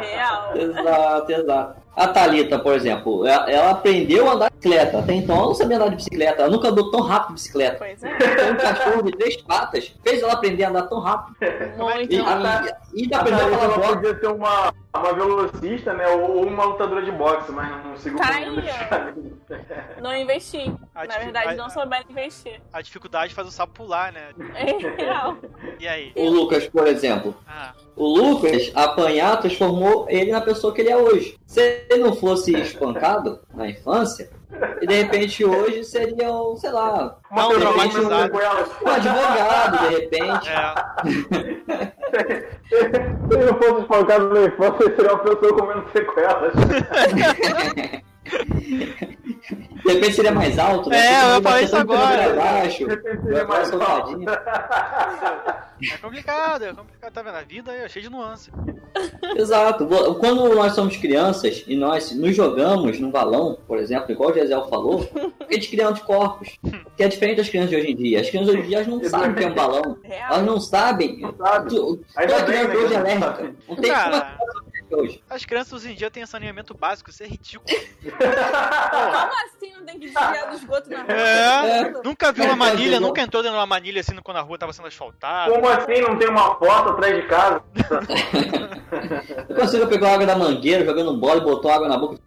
Speaker 5: Real.
Speaker 2: Exato, exato. A Thalita, por exemplo, ela, ela aprendeu a andar de bicicleta. Até então ela não sabia andar de bicicleta. Ela nunca andou tão rápido de bicicleta.
Speaker 5: Pois é.
Speaker 2: Então, um cachorro de três patas fez ela aprender a andar tão rápido.
Speaker 5: Muito.
Speaker 2: E,
Speaker 3: E-
Speaker 2: e, e
Speaker 3: A
Speaker 2: aprendeu a
Speaker 3: Thalita,
Speaker 2: falar
Speaker 3: ela podia ser uma, uma velocista, né? Ou, ou uma lutadora de boxe, mas não sigo
Speaker 5: Tá
Speaker 3: o
Speaker 5: aí. Não investi.
Speaker 4: A
Speaker 5: Na verdade,
Speaker 4: a-
Speaker 5: não souberam investir.
Speaker 4: A dificuldade faz o sapo pular, né?
Speaker 5: É real.
Speaker 4: E aí?
Speaker 2: O Lucas, por exemplo.
Speaker 4: Ah,
Speaker 2: O Lucas, apanhar, transformou ele na pessoa que ele é hoje. Se ele não fosse espancado na infância, e de repente hoje seria, um, sei lá,
Speaker 3: Uma
Speaker 4: traumatizado.
Speaker 3: com sequelas.
Speaker 2: um advogado, de repente.
Speaker 4: é.
Speaker 3: Se eu fosse espancado na infância, seria uma pessoa comendo sequelas.
Speaker 2: De repente seria mais alto, né?
Speaker 4: É, eu
Speaker 2: ele
Speaker 4: isso agora.
Speaker 2: baixo,
Speaker 3: De repente seria mais alto.
Speaker 4: É complicado, é complicado. Tá vendo? A vida é cheia de nuances.
Speaker 2: Exato. Quando nós somos crianças e nós nos jogamos num balão, por exemplo, igual o Gisele falou, a gente cria anticorpos. Que é diferente das crianças de hoje em dia. As crianças hoje em dia elas não sabem o que é um balão. Elas não sabem.
Speaker 3: Não sabe.
Speaker 2: Toda criança
Speaker 3: né,
Speaker 2: hoje é
Speaker 3: não
Speaker 2: alérgica. Não tem
Speaker 4: Cara.
Speaker 2: uma coisa hoje.
Speaker 4: As crianças hoje em dia têm saneamento básico, isso é ridículo.
Speaker 5: Como assim não tem que desviar do esgoto na rua?
Speaker 4: É. Nunca viu uma
Speaker 2: É,
Speaker 4: manilha,
Speaker 2: entendeu?
Speaker 4: nunca entrou dentro de uma manilha assim quando a rua tava sendo asfaltada.
Speaker 3: Como assim não tem uma foto atrás de casa?
Speaker 2: Eu consigo pegar água da mangueira, jogando bola e botou água na boca.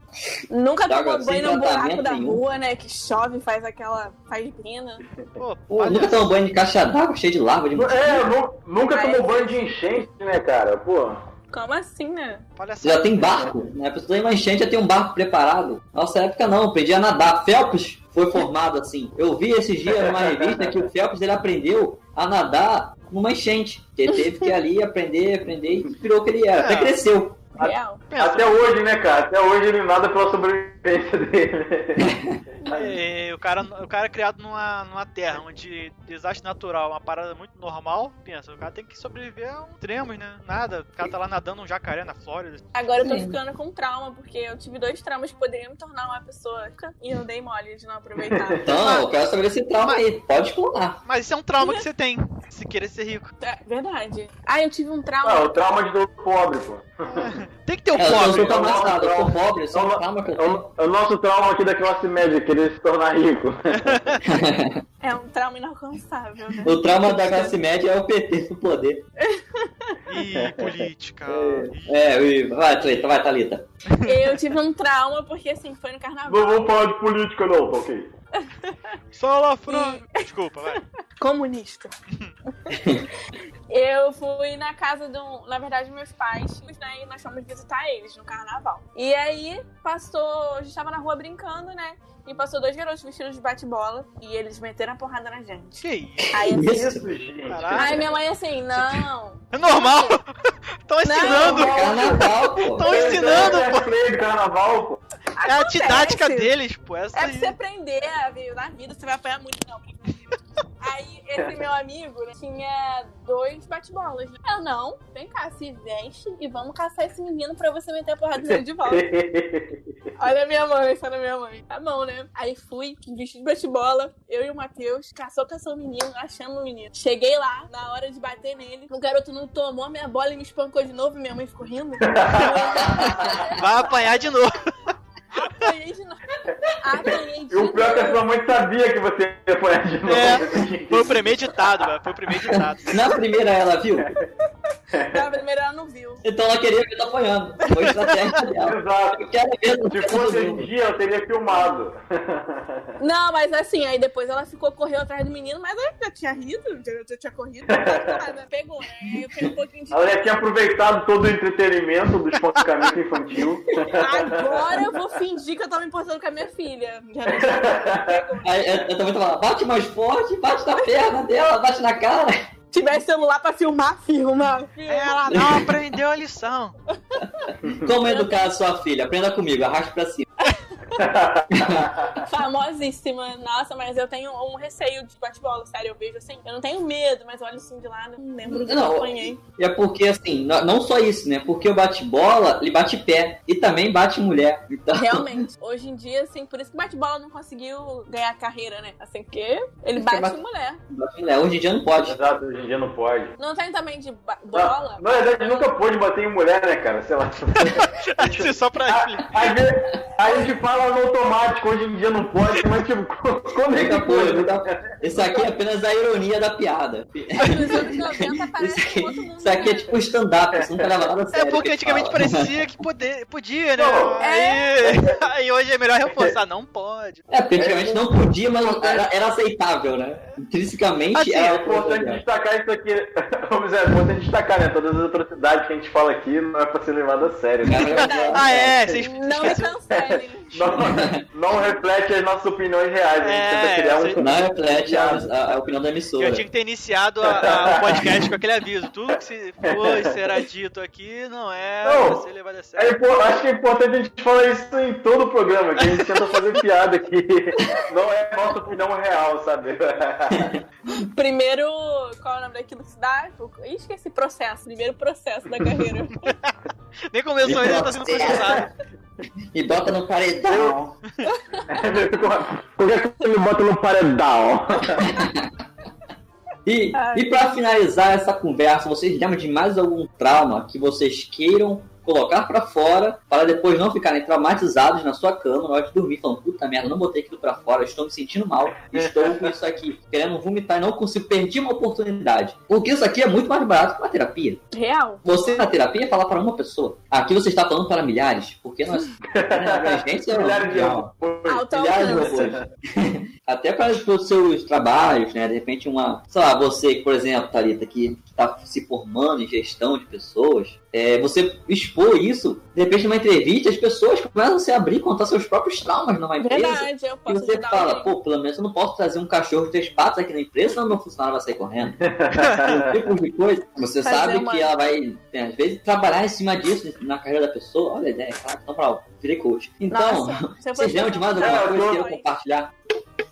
Speaker 5: Nunca tomou banho no buraco da
Speaker 2: nenhum.
Speaker 5: rua, né? Que chove, faz aquela. faz pina.
Speaker 4: Pô,
Speaker 2: Pô, nunca tomou banho de caixa d'água cheio de larva de
Speaker 3: É, nu- nunca tomou banho de enchente, né, cara? Pô.
Speaker 5: Como assim, né?
Speaker 2: já tem barco, né? A pessoa tem uma enchente já tem um barco preparado. Nossa época não, aprendi a nadar. Phelps foi formado assim. Eu vi esses dias numa revista que o Phelps ele aprendeu a nadar numa enchente. Que ele teve que ir ali aprender, aprender e virou o que ele era. Até
Speaker 4: É.
Speaker 2: cresceu.
Speaker 5: Real.
Speaker 3: Até hoje, né, cara? Até hoje ele nada pela sobrevivência dele.
Speaker 4: é, o, cara, o cara é criado numa, numa terra onde desastre natural é uma parada muito normal. Pensa, o cara tem que sobreviver a um extremos, né? Nada. O cara tá lá nadando um jacaré na Flórida.
Speaker 5: Agora eu tô ficando com trauma, porque eu tive dois traumas que poderiam me tornar uma pessoa. E eu dei mole de não aproveitar.
Speaker 2: Então, eu quero saber esse trauma aí. Pode clonar.
Speaker 4: Mas isso é um trauma que você tem. se querer ser rico.
Speaker 5: É verdade. Ah, eu tive um trauma.
Speaker 3: Ah, o trauma de do pobre, pô.
Speaker 4: Tem que ter o
Speaker 2: É, eu
Speaker 4: pobre.
Speaker 2: sou
Speaker 3: Trauma,
Speaker 2: traumatizado, eu sou
Speaker 3: trauma.
Speaker 2: pobre, só
Speaker 3: Trauma-
Speaker 2: calma que eu
Speaker 3: É
Speaker 2: tenho.
Speaker 3: O, é o nosso trauma aqui da classe média, querer se tornar rico.
Speaker 5: É um trauma inalcançável, né?
Speaker 2: O trauma da classe média é o PT no poder.
Speaker 4: Ih, política.
Speaker 2: É, e- vai, Thalita, vai, Thalita.
Speaker 5: Eu tive um trauma porque, assim, foi no carnaval.
Speaker 3: Não vamos falar de política não, tá ok?
Speaker 4: Salafrão. Desculpa, vai.
Speaker 5: Comunista. eu fui na casa de um. Na verdade, meus pais, né? E nós fomos visitar eles no carnaval. E aí passou. A gente tava na rua brincando, né? E passou dois garotos vestidos de bate-bola. E eles meteram a porrada na gente.
Speaker 4: Que isso?
Speaker 5: Aí assim.
Speaker 2: Isso.
Speaker 3: gente.
Speaker 5: Aí minha mãe assim, não.
Speaker 4: É normal. Estão ensinando.
Speaker 5: Não.
Speaker 2: Carnaval, pô.
Speaker 4: Estão ensinando,
Speaker 3: é
Speaker 4: pô.
Speaker 3: play do carnaval, pô.
Speaker 4: É a didática deles, pô. Essa
Speaker 5: É pra
Speaker 4: aí.
Speaker 5: você aprender, viu? Na vida você vai apanhar muito, não. Aí esse meu amigo né, tinha dois bate-bolas. né? Eu, não, vem cá, se veste e vamos caçar esse menino pra você meter a porrada nele de volta. Olha a minha mãe, olha a minha mãe. Tá bom, né? Aí fui, vestido de bate-bola, eu e o Matheus, caçou, caçou o menino, achamos o menino. Cheguei lá, na hora de bater nele, o garoto não tomou a minha bola e me espancou de novo e minha mãe ficou rindo.
Speaker 4: Vai apanhar de novo.
Speaker 5: Apanhei de novo. Apanhei de
Speaker 3: E o pior é que a
Speaker 5: novo.
Speaker 3: sua mãe sabia que você ia apanhar de novo.
Speaker 4: É, foi o premeditado, velho. Foi o premeditado.
Speaker 2: Na primeira ela viu,
Speaker 5: Na primeira ela não viu.
Speaker 2: então ela queria ver tá apanhando. Foi estratégia dela.
Speaker 3: Exato.
Speaker 2: Eu quero ver
Speaker 3: Se fosse hoje em dia, eu teria filmado.
Speaker 5: Não, mas assim, aí depois ela ficou, correu atrás do menino, mas eu já tinha rido, já, já tinha corrido, nada. Pegou, né? Aí eu fiquei um pouquinho de.
Speaker 3: Ela já tinha aproveitado todo o entretenimento do espancamento infantil.
Speaker 5: Agora eu vou fingir que eu tô me importando com a minha filha. Já não tinha- pegou.
Speaker 2: Aí eu, eu também falando, bate mais forte, bate na perna dela, bate na cara.
Speaker 5: Se tivesse celular pra filmar, filma. filma.
Speaker 4: Ela não aprendeu a lição.
Speaker 2: Como educar a sua filha? Aprenda comigo, arraste pra cima.
Speaker 5: Famosíssima. Nossa, mas eu tenho um receio de bate-bola, sério. Eu vejo assim. Eu não tenho medo, mas olho assim de lado. Não lembro do que eu
Speaker 2: Não,
Speaker 5: apanhei.
Speaker 2: E é porque, assim, não não só isso, né? Porque o bate-bola, ele bate pé. E também bate mulher. Então,
Speaker 5: Realmente. Hoje em dia, assim, por isso que bate-bola não conseguiu ganhar carreira, né? Assim, porque ele bate
Speaker 2: bate-
Speaker 5: mulher.
Speaker 2: bate mulher. Hoje em dia não pode.
Speaker 3: Exato, hoje em dia não pode.
Speaker 5: Não tem também de bola?
Speaker 3: na verdade, nunca pôde bater em mulher, né, cara? Sei lá.
Speaker 4: Isso é só pra.
Speaker 3: Às vezes, a gente fala no automático, hoje em dia não pode, mas tipo, quando é que
Speaker 2: nunca- Isso aqui é apenas a ironia da piada.
Speaker 5: Nos anos 90 parece
Speaker 2: Isso aqui, isso aqui é tipo stand-up, você nunca leva nada a
Speaker 4: É
Speaker 2: sério.
Speaker 4: porque
Speaker 2: que
Speaker 4: antigamente
Speaker 2: fala.
Speaker 4: parecia que poder, podia, né?
Speaker 3: Não,
Speaker 4: Aí, aí hoje é melhor reforçar. Não pode.
Speaker 2: É, porque antigamente não podia, mas era, era aceitável, né? Intrinsecamente
Speaker 3: Assim,
Speaker 2: era
Speaker 3: é importante destacar isso aqui. Vamos dizer, é importante destacar, né? Todas as atrocidades que a gente fala aqui não é pra ser levado a sério. Né?
Speaker 4: Ah, é? Vocês
Speaker 5: Não me cancelem.
Speaker 3: Não, não reflete as nossas opiniões reais. A gente
Speaker 4: É,
Speaker 3: tenta criar um.
Speaker 2: Não reflete a, a- a opinião da
Speaker 4: Eu
Speaker 2: emissora.
Speaker 4: tinha que ter iniciado a- a- o podcast com aquele aviso. Tudo que se for e será dito aqui não é
Speaker 3: Não.
Speaker 4: pra ser levado a
Speaker 3: É
Speaker 4: sério.
Speaker 3: impo- acho que é importante a gente falar isso em todo o programa, que a gente tenta fazer piada aqui. Não é nossa opinião real, sabe?
Speaker 5: Primeiro, qual é o nome daquilo que se dá? Ih, esqueci processo. Primeiro processo da carreira.
Speaker 4: Nem começou ainda, tá sendo processado.
Speaker 2: E bota no paredão.
Speaker 3: Qualquer coisa me bota no paredão.
Speaker 2: E, e para finalizar essa conversa, vocês lembram de mais algum trauma que vocês queiram colocar pra fora para depois não ficarem traumatizados na sua cama na hora de dormir, falando, puta merda, não botei aquilo pra fora, estou me sentindo mal, estou com isso aqui, querendo vomitar e não consigo, perdi uma oportunidade. Porque isso aqui é muito mais barato que uma terapia.
Speaker 5: Real.
Speaker 2: Você na terapia fala para uma pessoa. Aqui você está falando para milhares, porque nós a emergência é
Speaker 3: Milhares de
Speaker 2: robôs. Até para os seus trabalhos, né? De repente, uma. Sei lá, você, por exemplo, Thalita, que está se formando em gestão de pessoas, é, você expor isso, de repente, numa entrevista, as pessoas começam a se abrir, contar seus próprios traumas numa empresa.
Speaker 5: Verdade, eu
Speaker 2: E
Speaker 5: posso
Speaker 2: você
Speaker 5: ajudar
Speaker 2: fala, pô, pelo menos eu não posso trazer um cachorro de três patas aqui na empresa, senão meu funcionário vai sair correndo. Esse tipo de coisa. Você
Speaker 5: Fazer
Speaker 2: sabe
Speaker 5: uma-
Speaker 2: que ela vai, tem, às vezes, trabalhar em cima disso na carreira da pessoa. Olha a ideia, claro, então, pra virei coach. Então,
Speaker 5: Nossa, eu
Speaker 2: vocês lembram de mais
Speaker 3: É,
Speaker 2: alguma
Speaker 3: eu
Speaker 2: coisa que queiram compartilhar?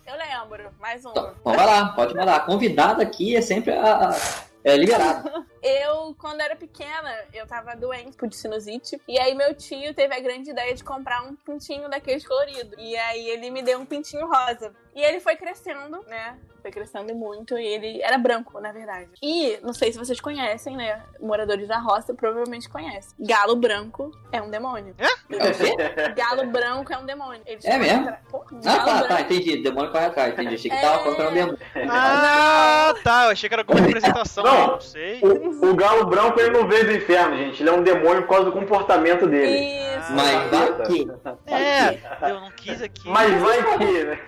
Speaker 5: Eu lembro, mais um.
Speaker 2: Então, então vai lá, pode mandar. Convidado aqui é sempre a- é liberado.
Speaker 5: Eu, quando era pequena, eu tava doente por sinusite. E aí meu tio teve a grande ideia de comprar um pintinho daqueles coloridos. E aí ele me deu um pintinho rosa. E ele foi crescendo, né? Foi crescendo muito e ele era branco, na verdade. E, não sei se vocês conhecem, né? Moradores da roça provavelmente conhecem. Galo branco é um demônio.
Speaker 2: É o?
Speaker 5: Galo branco é um demônio. Eles
Speaker 2: É mesmo?
Speaker 5: Pô,
Speaker 2: Ah, tá,
Speaker 5: branco.
Speaker 2: tá, entendi. Demônio corre atrás, entendi. Achei que
Speaker 5: É.
Speaker 2: tava comprando demônio.
Speaker 4: Ah, tá. Eu achei que era alguma representação.
Speaker 3: Não.
Speaker 4: Não sei.
Speaker 3: O, o galo branco ele não veio do inferno, gente. Ele é um demônio por causa do comportamento dele.
Speaker 5: Isso.
Speaker 2: Mas vai que.
Speaker 4: É, eu não quis aqui.
Speaker 3: Mas vai que, né?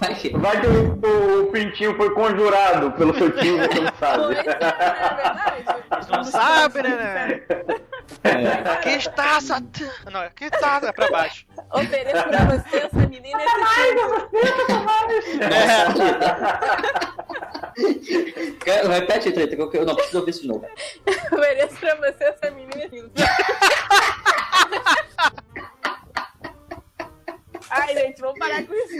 Speaker 2: Vai que.
Speaker 3: Vai que o, o- pintinho foi conjurado pelo seu tio, você não sabe.
Speaker 5: é, né? verdade.
Speaker 4: Eles não sabem, né, né?
Speaker 2: É.
Speaker 4: Aqui está, Satã. Não, aqui está, é pra baixo.
Speaker 5: Ofereço pra você essa menina esse filho.
Speaker 4: É,
Speaker 2: Quero- Repete, treta, que eu- não preciso ouvir isso de novo.
Speaker 5: Ofereço pra você essa menina esse. Ai, gente, vamos parar com isso.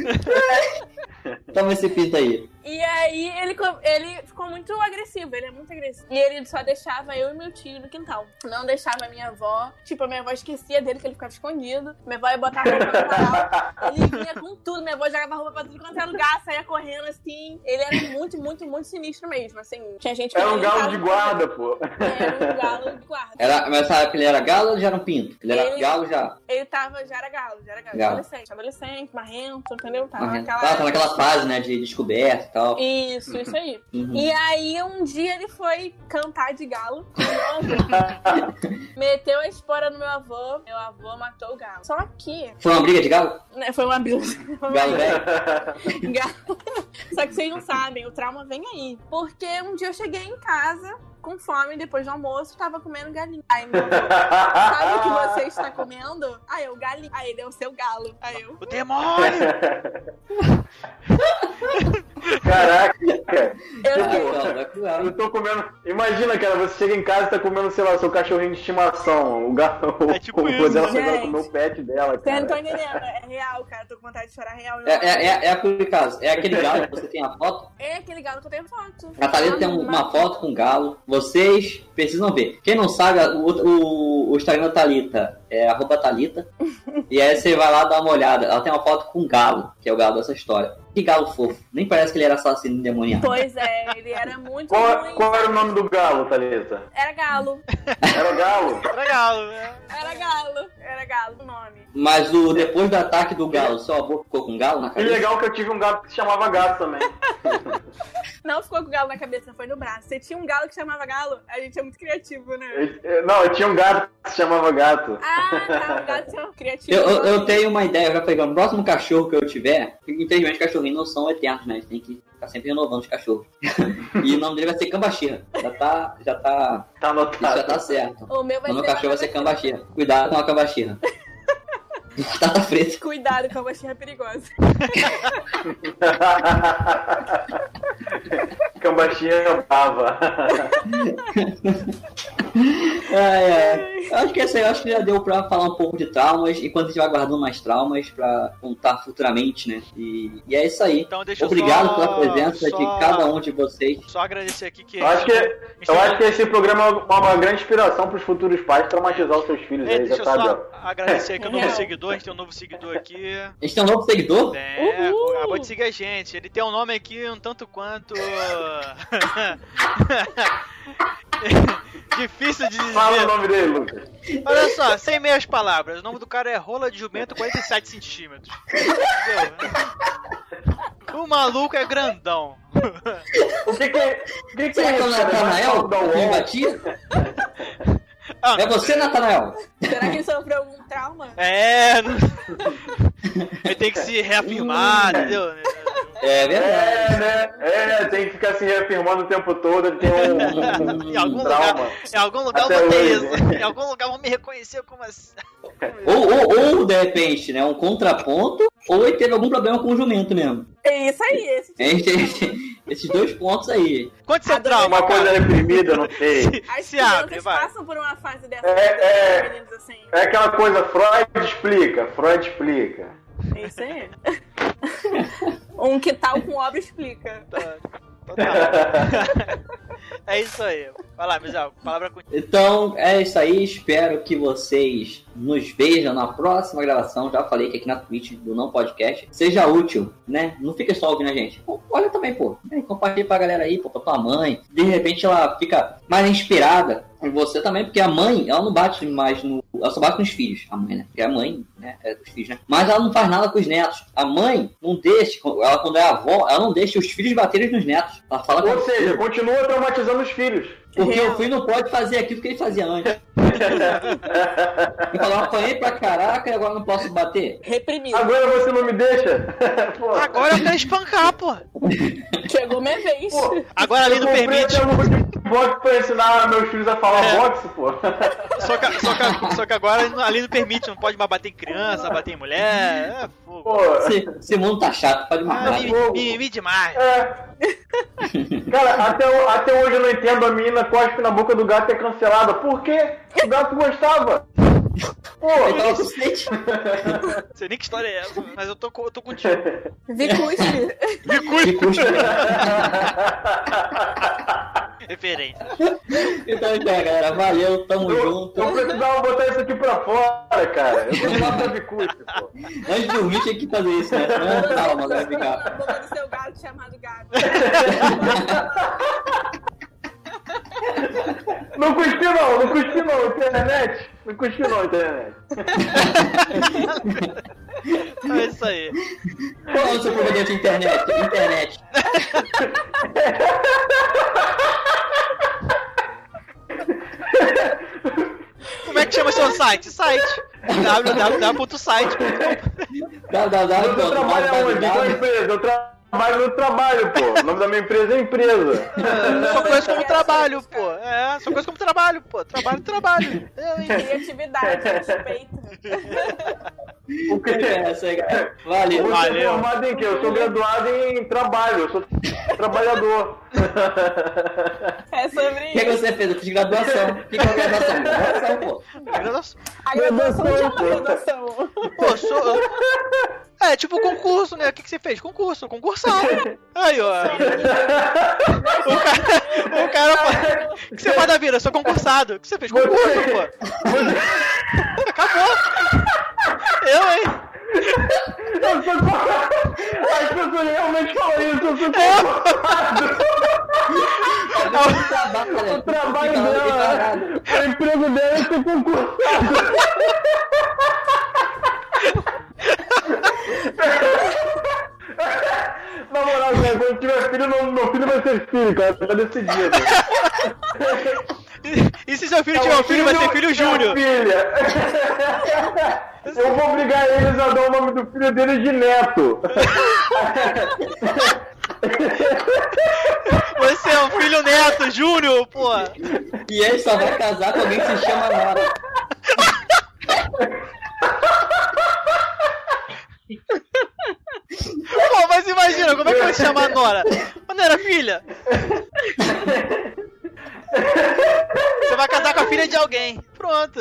Speaker 2: Toma esse pinto aí.
Speaker 5: E aí ele, ele ficou muito agressivo, ele é muito agressivo. E ele só deixava eu e meu tio no quintal. Não deixava a minha avó. Tipo, a minha avó esquecia dele, que ele ficava escondido. Minha avó ia botar a roupa no varal. Ele vinha com tudo, minha avó jogava roupa pra tudo quanto é lugar, saía correndo assim. Ele era muito, muito, muito sinistro mesmo. Assim, tinha gente que
Speaker 3: Era um galo
Speaker 5: tava-
Speaker 3: de guarda, pô.
Speaker 5: Era um galo de guarda.
Speaker 2: Era, mas época ele era galo ou já era um pinto? Ele era
Speaker 5: Ele-
Speaker 2: galo já.
Speaker 5: Ele tava, já era galo, já era galo.
Speaker 2: Galo.
Speaker 5: Adolescente, adolescente, marrento, entendeu? Tava
Speaker 2: Ah,
Speaker 5: naquela.
Speaker 2: tá naquela fase, né, de descoberta
Speaker 5: Isso, isso aí.
Speaker 2: Uhum.
Speaker 5: E aí, um dia ele foi cantar de galo. Meteu a espora no meu avô. Meu avô matou o galo. Só que.
Speaker 2: Foi uma briga de galo?
Speaker 5: né, Foi uma briga.
Speaker 2: Galo velho?
Speaker 5: Galo. Só que vocês não sabem, o trauma vem aí. Porque um dia eu cheguei em casa com fome depois do almoço, tava comendo galinha. Aí meu avô, sabe o que você está comendo? Aí eu, galinha. Aí ele é o seu galo. Aí eu.
Speaker 4: o demônio!
Speaker 3: Caraca.
Speaker 5: eu
Speaker 2: cruel.
Speaker 3: Eu tô comendo. Imagina, cara, você chega em casa e tá comendo, sei lá, seu cachorrinho de estimação. O gato.
Speaker 4: É tipo
Speaker 3: o,
Speaker 4: isso,
Speaker 3: dela
Speaker 5: gente.
Speaker 3: agora comer o pet dela,
Speaker 5: Você não tá entendendo, é real, cara. Tô com vontade de chorar real.
Speaker 2: É, é, é, é aquele caso, é aquele galo que você tem a foto.
Speaker 5: É aquele galo que eu tenho foto.
Speaker 2: A Thalita tem um- uma foto com galo. Vocês precisam ver. Quem não sabe, o, o, o Instagram da Thalita é arroba Thalita. e aí você vai lá dar uma olhada. Ela tem uma foto com galo, que é o galo dessa história. Que galo fofo. Nem parece que ele era assassino endemoniado.
Speaker 5: Pois é, ele era muito
Speaker 3: Qual,
Speaker 5: ruim.
Speaker 3: qual era o nome do galo, Thalita?
Speaker 5: Era galo.
Speaker 3: Era galo?
Speaker 4: Legal, né?
Speaker 5: Era galo. Era galo o nome.
Speaker 2: Mas o, depois do ataque do galo, seu avô ficou com galo na
Speaker 3: Que
Speaker 2: cabeça?
Speaker 3: legal que eu tive um gato que se chamava gato também.
Speaker 5: Não ficou com o galo na cabeça, foi no braço. Você tinha um galo que chamava galo? A gente é muito criativo, né?
Speaker 3: Eu- eu- não, eu tinha um gato que se chamava gato.
Speaker 5: Ah, tá. O gato tinha criativo.
Speaker 2: Eu, eu, eu tenho uma ideia, eu já falei, o próximo cachorro que eu tiver, infelizmente cachorrinhos não são eternos, né? A gente tem que ficar sempre renovando os cachorros. e o nome dele vai ser Cambachirra. Já tá, já tá,
Speaker 3: Tá
Speaker 2: isso já
Speaker 3: anotado.
Speaker 2: tá certo.
Speaker 5: O meu vai
Speaker 2: O meu
Speaker 5: ser.
Speaker 2: cachorro vai ser Cambachirra. Cuidado com a Cambachirra. Batata frita.
Speaker 5: Cuidado com a baixinha perigosa.
Speaker 3: Cambachinha brava.
Speaker 2: Ai, ai. Eu acho que essa aí, eu acho que já deu pra falar um pouco de traumas, enquanto a gente vai guardando mais traumas pra contar futuramente, né? E, e é isso aí.
Speaker 4: Então deixa eu
Speaker 2: Obrigado
Speaker 4: só-
Speaker 2: pela presença
Speaker 4: só-
Speaker 2: de cada um de vocês.
Speaker 4: Só agradecer aqui que.
Speaker 3: Eu acho que, eu acho que esse programa é uma, uma grande inspiração pros futuros pais traumatizar os seus filhos
Speaker 4: É,
Speaker 3: aí,
Speaker 4: deixa
Speaker 3: já
Speaker 4: eu
Speaker 3: sabe, ó.
Speaker 4: só agradecer aqui o novo
Speaker 5: Real.
Speaker 4: seguidor, a gente tem um novo seguidor aqui.
Speaker 2: A gente tem um novo seguidor?
Speaker 4: É,
Speaker 5: Uhul.
Speaker 4: acabou de seguir a gente. Ele tem um nome aqui um tanto quanto. Difícil de
Speaker 3: Fala o
Speaker 4: dizer.
Speaker 3: nome dele, Lucas.
Speaker 4: Olha só, sem meias palavras. O nome do cara é Rola de Jumento 47 centímetros. Entendeu? O maluco é grandão.
Speaker 3: O que que, o que, que
Speaker 2: Será
Speaker 3: é
Speaker 2: que é o? Natanael?
Speaker 3: UOL?
Speaker 2: batia?
Speaker 4: Ah,
Speaker 2: É você, Natanael?
Speaker 5: Será que ele sofreu algum trauma?
Speaker 4: É, não... ele tem que se reafirmar, entendeu?
Speaker 2: É verdade.
Speaker 3: É, né? É, tem que ficar se reafirmando o tempo todo, ele tem um, um
Speaker 4: Em algum
Speaker 3: trauma.
Speaker 4: lugar, em algum lugar
Speaker 3: Até
Speaker 4: eu botei
Speaker 3: hoje.
Speaker 4: isso. Em algum lugar vão me reconhecer como assim.
Speaker 2: Ou, ou, ou, de repente, né, um contraponto, ou ele teve algum problema com o jumento mesmo.
Speaker 5: É isso aí, esse
Speaker 2: gente tem esses dois pontos aí.
Speaker 4: Quanto você trauma,
Speaker 3: Uma coisa reprimida, não sei.
Speaker 4: Se,
Speaker 5: As
Speaker 4: se abre, vai.
Speaker 5: passam por uma fase dessa.
Speaker 3: É, é.
Speaker 5: meninos assim.
Speaker 3: É aquela coisa, Freud explica, Freud explica.
Speaker 5: É isso aí. um que tal com obra explica.
Speaker 4: Tá. É isso aí. Vai lá, palavra com
Speaker 2: Então é isso aí, espero que vocês nos vejam na próxima gravação. Já falei que aqui na Twitch do Não Podcast seja útil, né? Não fica só ouvindo a gente. Olha também, pô. Compartilha pra galera aí, pô, pra tua mãe. De repente ela fica mais inspirada em você também, porque a mãe, ela não bate mais no. Ela só bate nos filhos, a mãe, né? Porque a mãe, né? É dos filhos, né? Mas ela não faz nada com os netos. A mãe não deixa, ela quando é avó, ela não deixa os filhos baterem nos netos. Ela fala com
Speaker 3: Ou
Speaker 2: os
Speaker 3: seja, continua traumatizando os filhos.
Speaker 2: Porque o filho não pode fazer aquilo que ele fazia antes. Ele falou, apanhei pra caraca e agora não posso bater.
Speaker 5: Reprimido.
Speaker 3: Agora você não me deixa? Pô,
Speaker 4: Agora eu quero espancar, pô.
Speaker 5: Chegou minha vez.
Speaker 3: pô,
Speaker 4: Agora a lei
Speaker 3: eu
Speaker 4: não
Speaker 3: comprei
Speaker 4: permite.
Speaker 3: boxe pra ensinar meus filhos a falar
Speaker 4: É.
Speaker 3: boxe, pô.
Speaker 4: Só que, só, que, só que agora a lei não permite, não pode mais bater em criança, bater em mulher. É.
Speaker 3: Pô,
Speaker 2: Esse, esse mundo tá chato, pode
Speaker 4: Ah,
Speaker 2: matar.
Speaker 4: mimimi, mimimi demais.
Speaker 3: é. Cara, até, até hoje eu não entendo a menina cospe na boca do gato e é cancelada. Por quê? O gato gostava. Pô,
Speaker 2: tava.
Speaker 4: Não sei nem que história é essa, mas eu tô, eu tô contigo.
Speaker 5: Vicuste.
Speaker 2: Que custa.
Speaker 4: Referência.
Speaker 2: Então, então, galera, valeu, tamo
Speaker 3: eu,
Speaker 2: junto.
Speaker 3: eu precisava botar isso aqui pra fora, cara. Eu tô lá pra Vicuste, pô.
Speaker 2: Antes de dormir tinha que fazer isso, né? Não, calma,
Speaker 5: na
Speaker 2: ficar.
Speaker 5: boca do seu gato chamado gato.
Speaker 3: Não cuspi não, não cuspi não, internet. Não cuspi não, internet.
Speaker 4: É isso aí.
Speaker 2: Qual é o seu provedor de internet? Internet.
Speaker 4: Como é que chama seu site? Site. www.site.
Speaker 2: www.
Speaker 3: Eu trabalho aonde? Qual empresa? Eu trabalho no trabalho, pô. O nome da minha empresa é empresa.
Speaker 4: Só conheço como trabalho, pô. É, só conheço como trabalho, pô. Trabalho, trabalho. Eu?
Speaker 5: Criatividade, respeito.
Speaker 3: O que
Speaker 2: É essa aí, galera. Valeu.
Speaker 3: Você é
Speaker 4: Valeu.
Speaker 3: formado em quê? Eu sou graduado em trabalho, eu sou trabalhador.
Speaker 5: É sobre
Speaker 2: O que, que
Speaker 5: isso.
Speaker 2: você fez? Eu fiz graduação. O que, que é graduação? Graduação, pô.
Speaker 4: Graduação.
Speaker 5: A graduação
Speaker 3: Graduação,
Speaker 5: chama
Speaker 3: pô.
Speaker 5: graduação.
Speaker 4: Pô, sou. É, tipo concurso, né? O que, que você fez? Concurso, concursar. Aí, ó. O cara, o cara fala, O que você faz da vida? Eu sou concursado. O que você fez? Concurso, pô. Acabou. Eu, hein?
Speaker 3: Eu sou As pessoas realmente falam isso, eu sou concursado. O trabalho dela, o emprego dela é ser concursado. Na moral, cara, quando tiver filho, não- meu filho vai ser filho, cara. Tá decidido.
Speaker 4: E, e se seu filho tiver um filho, vai ser filho
Speaker 3: é
Speaker 4: Júnior.
Speaker 3: Filha. Eu vou obrigar eles a dar o nome do filho deles de Neto.
Speaker 4: Você é um filho neto, Júnior, pô.
Speaker 2: E ele só vai casar com alguém que se chama Nora.
Speaker 4: Pô, mas imagina, como é que vai se chamar a Nora? Mas não era filha? Você vai casar com a filha de alguém. Pronto.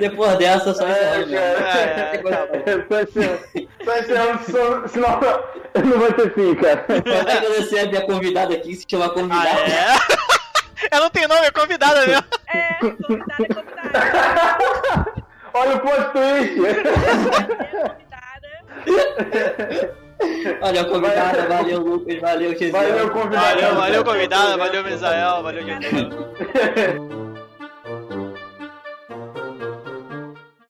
Speaker 2: Depois dessa, só.
Speaker 4: É,
Speaker 2: coisa-
Speaker 3: Só encerrando, só encerrando, só- senão não vai ter fim, cara.
Speaker 2: Quero agradecer a minha convidada aqui, se chama
Speaker 4: Ah,
Speaker 2: convidada.
Speaker 4: é? Ela não tem nome, é convidada mesmo.
Speaker 5: É, convidada é convidada.
Speaker 3: Olha o plot twist.
Speaker 5: Convidada.
Speaker 2: Valeu, convidada, valeu, Lucas, valeu, Jesus.
Speaker 3: Valeu, convidado.
Speaker 4: Valeu, valeu, convidada, valeu, Misael, valeu, Guilherme.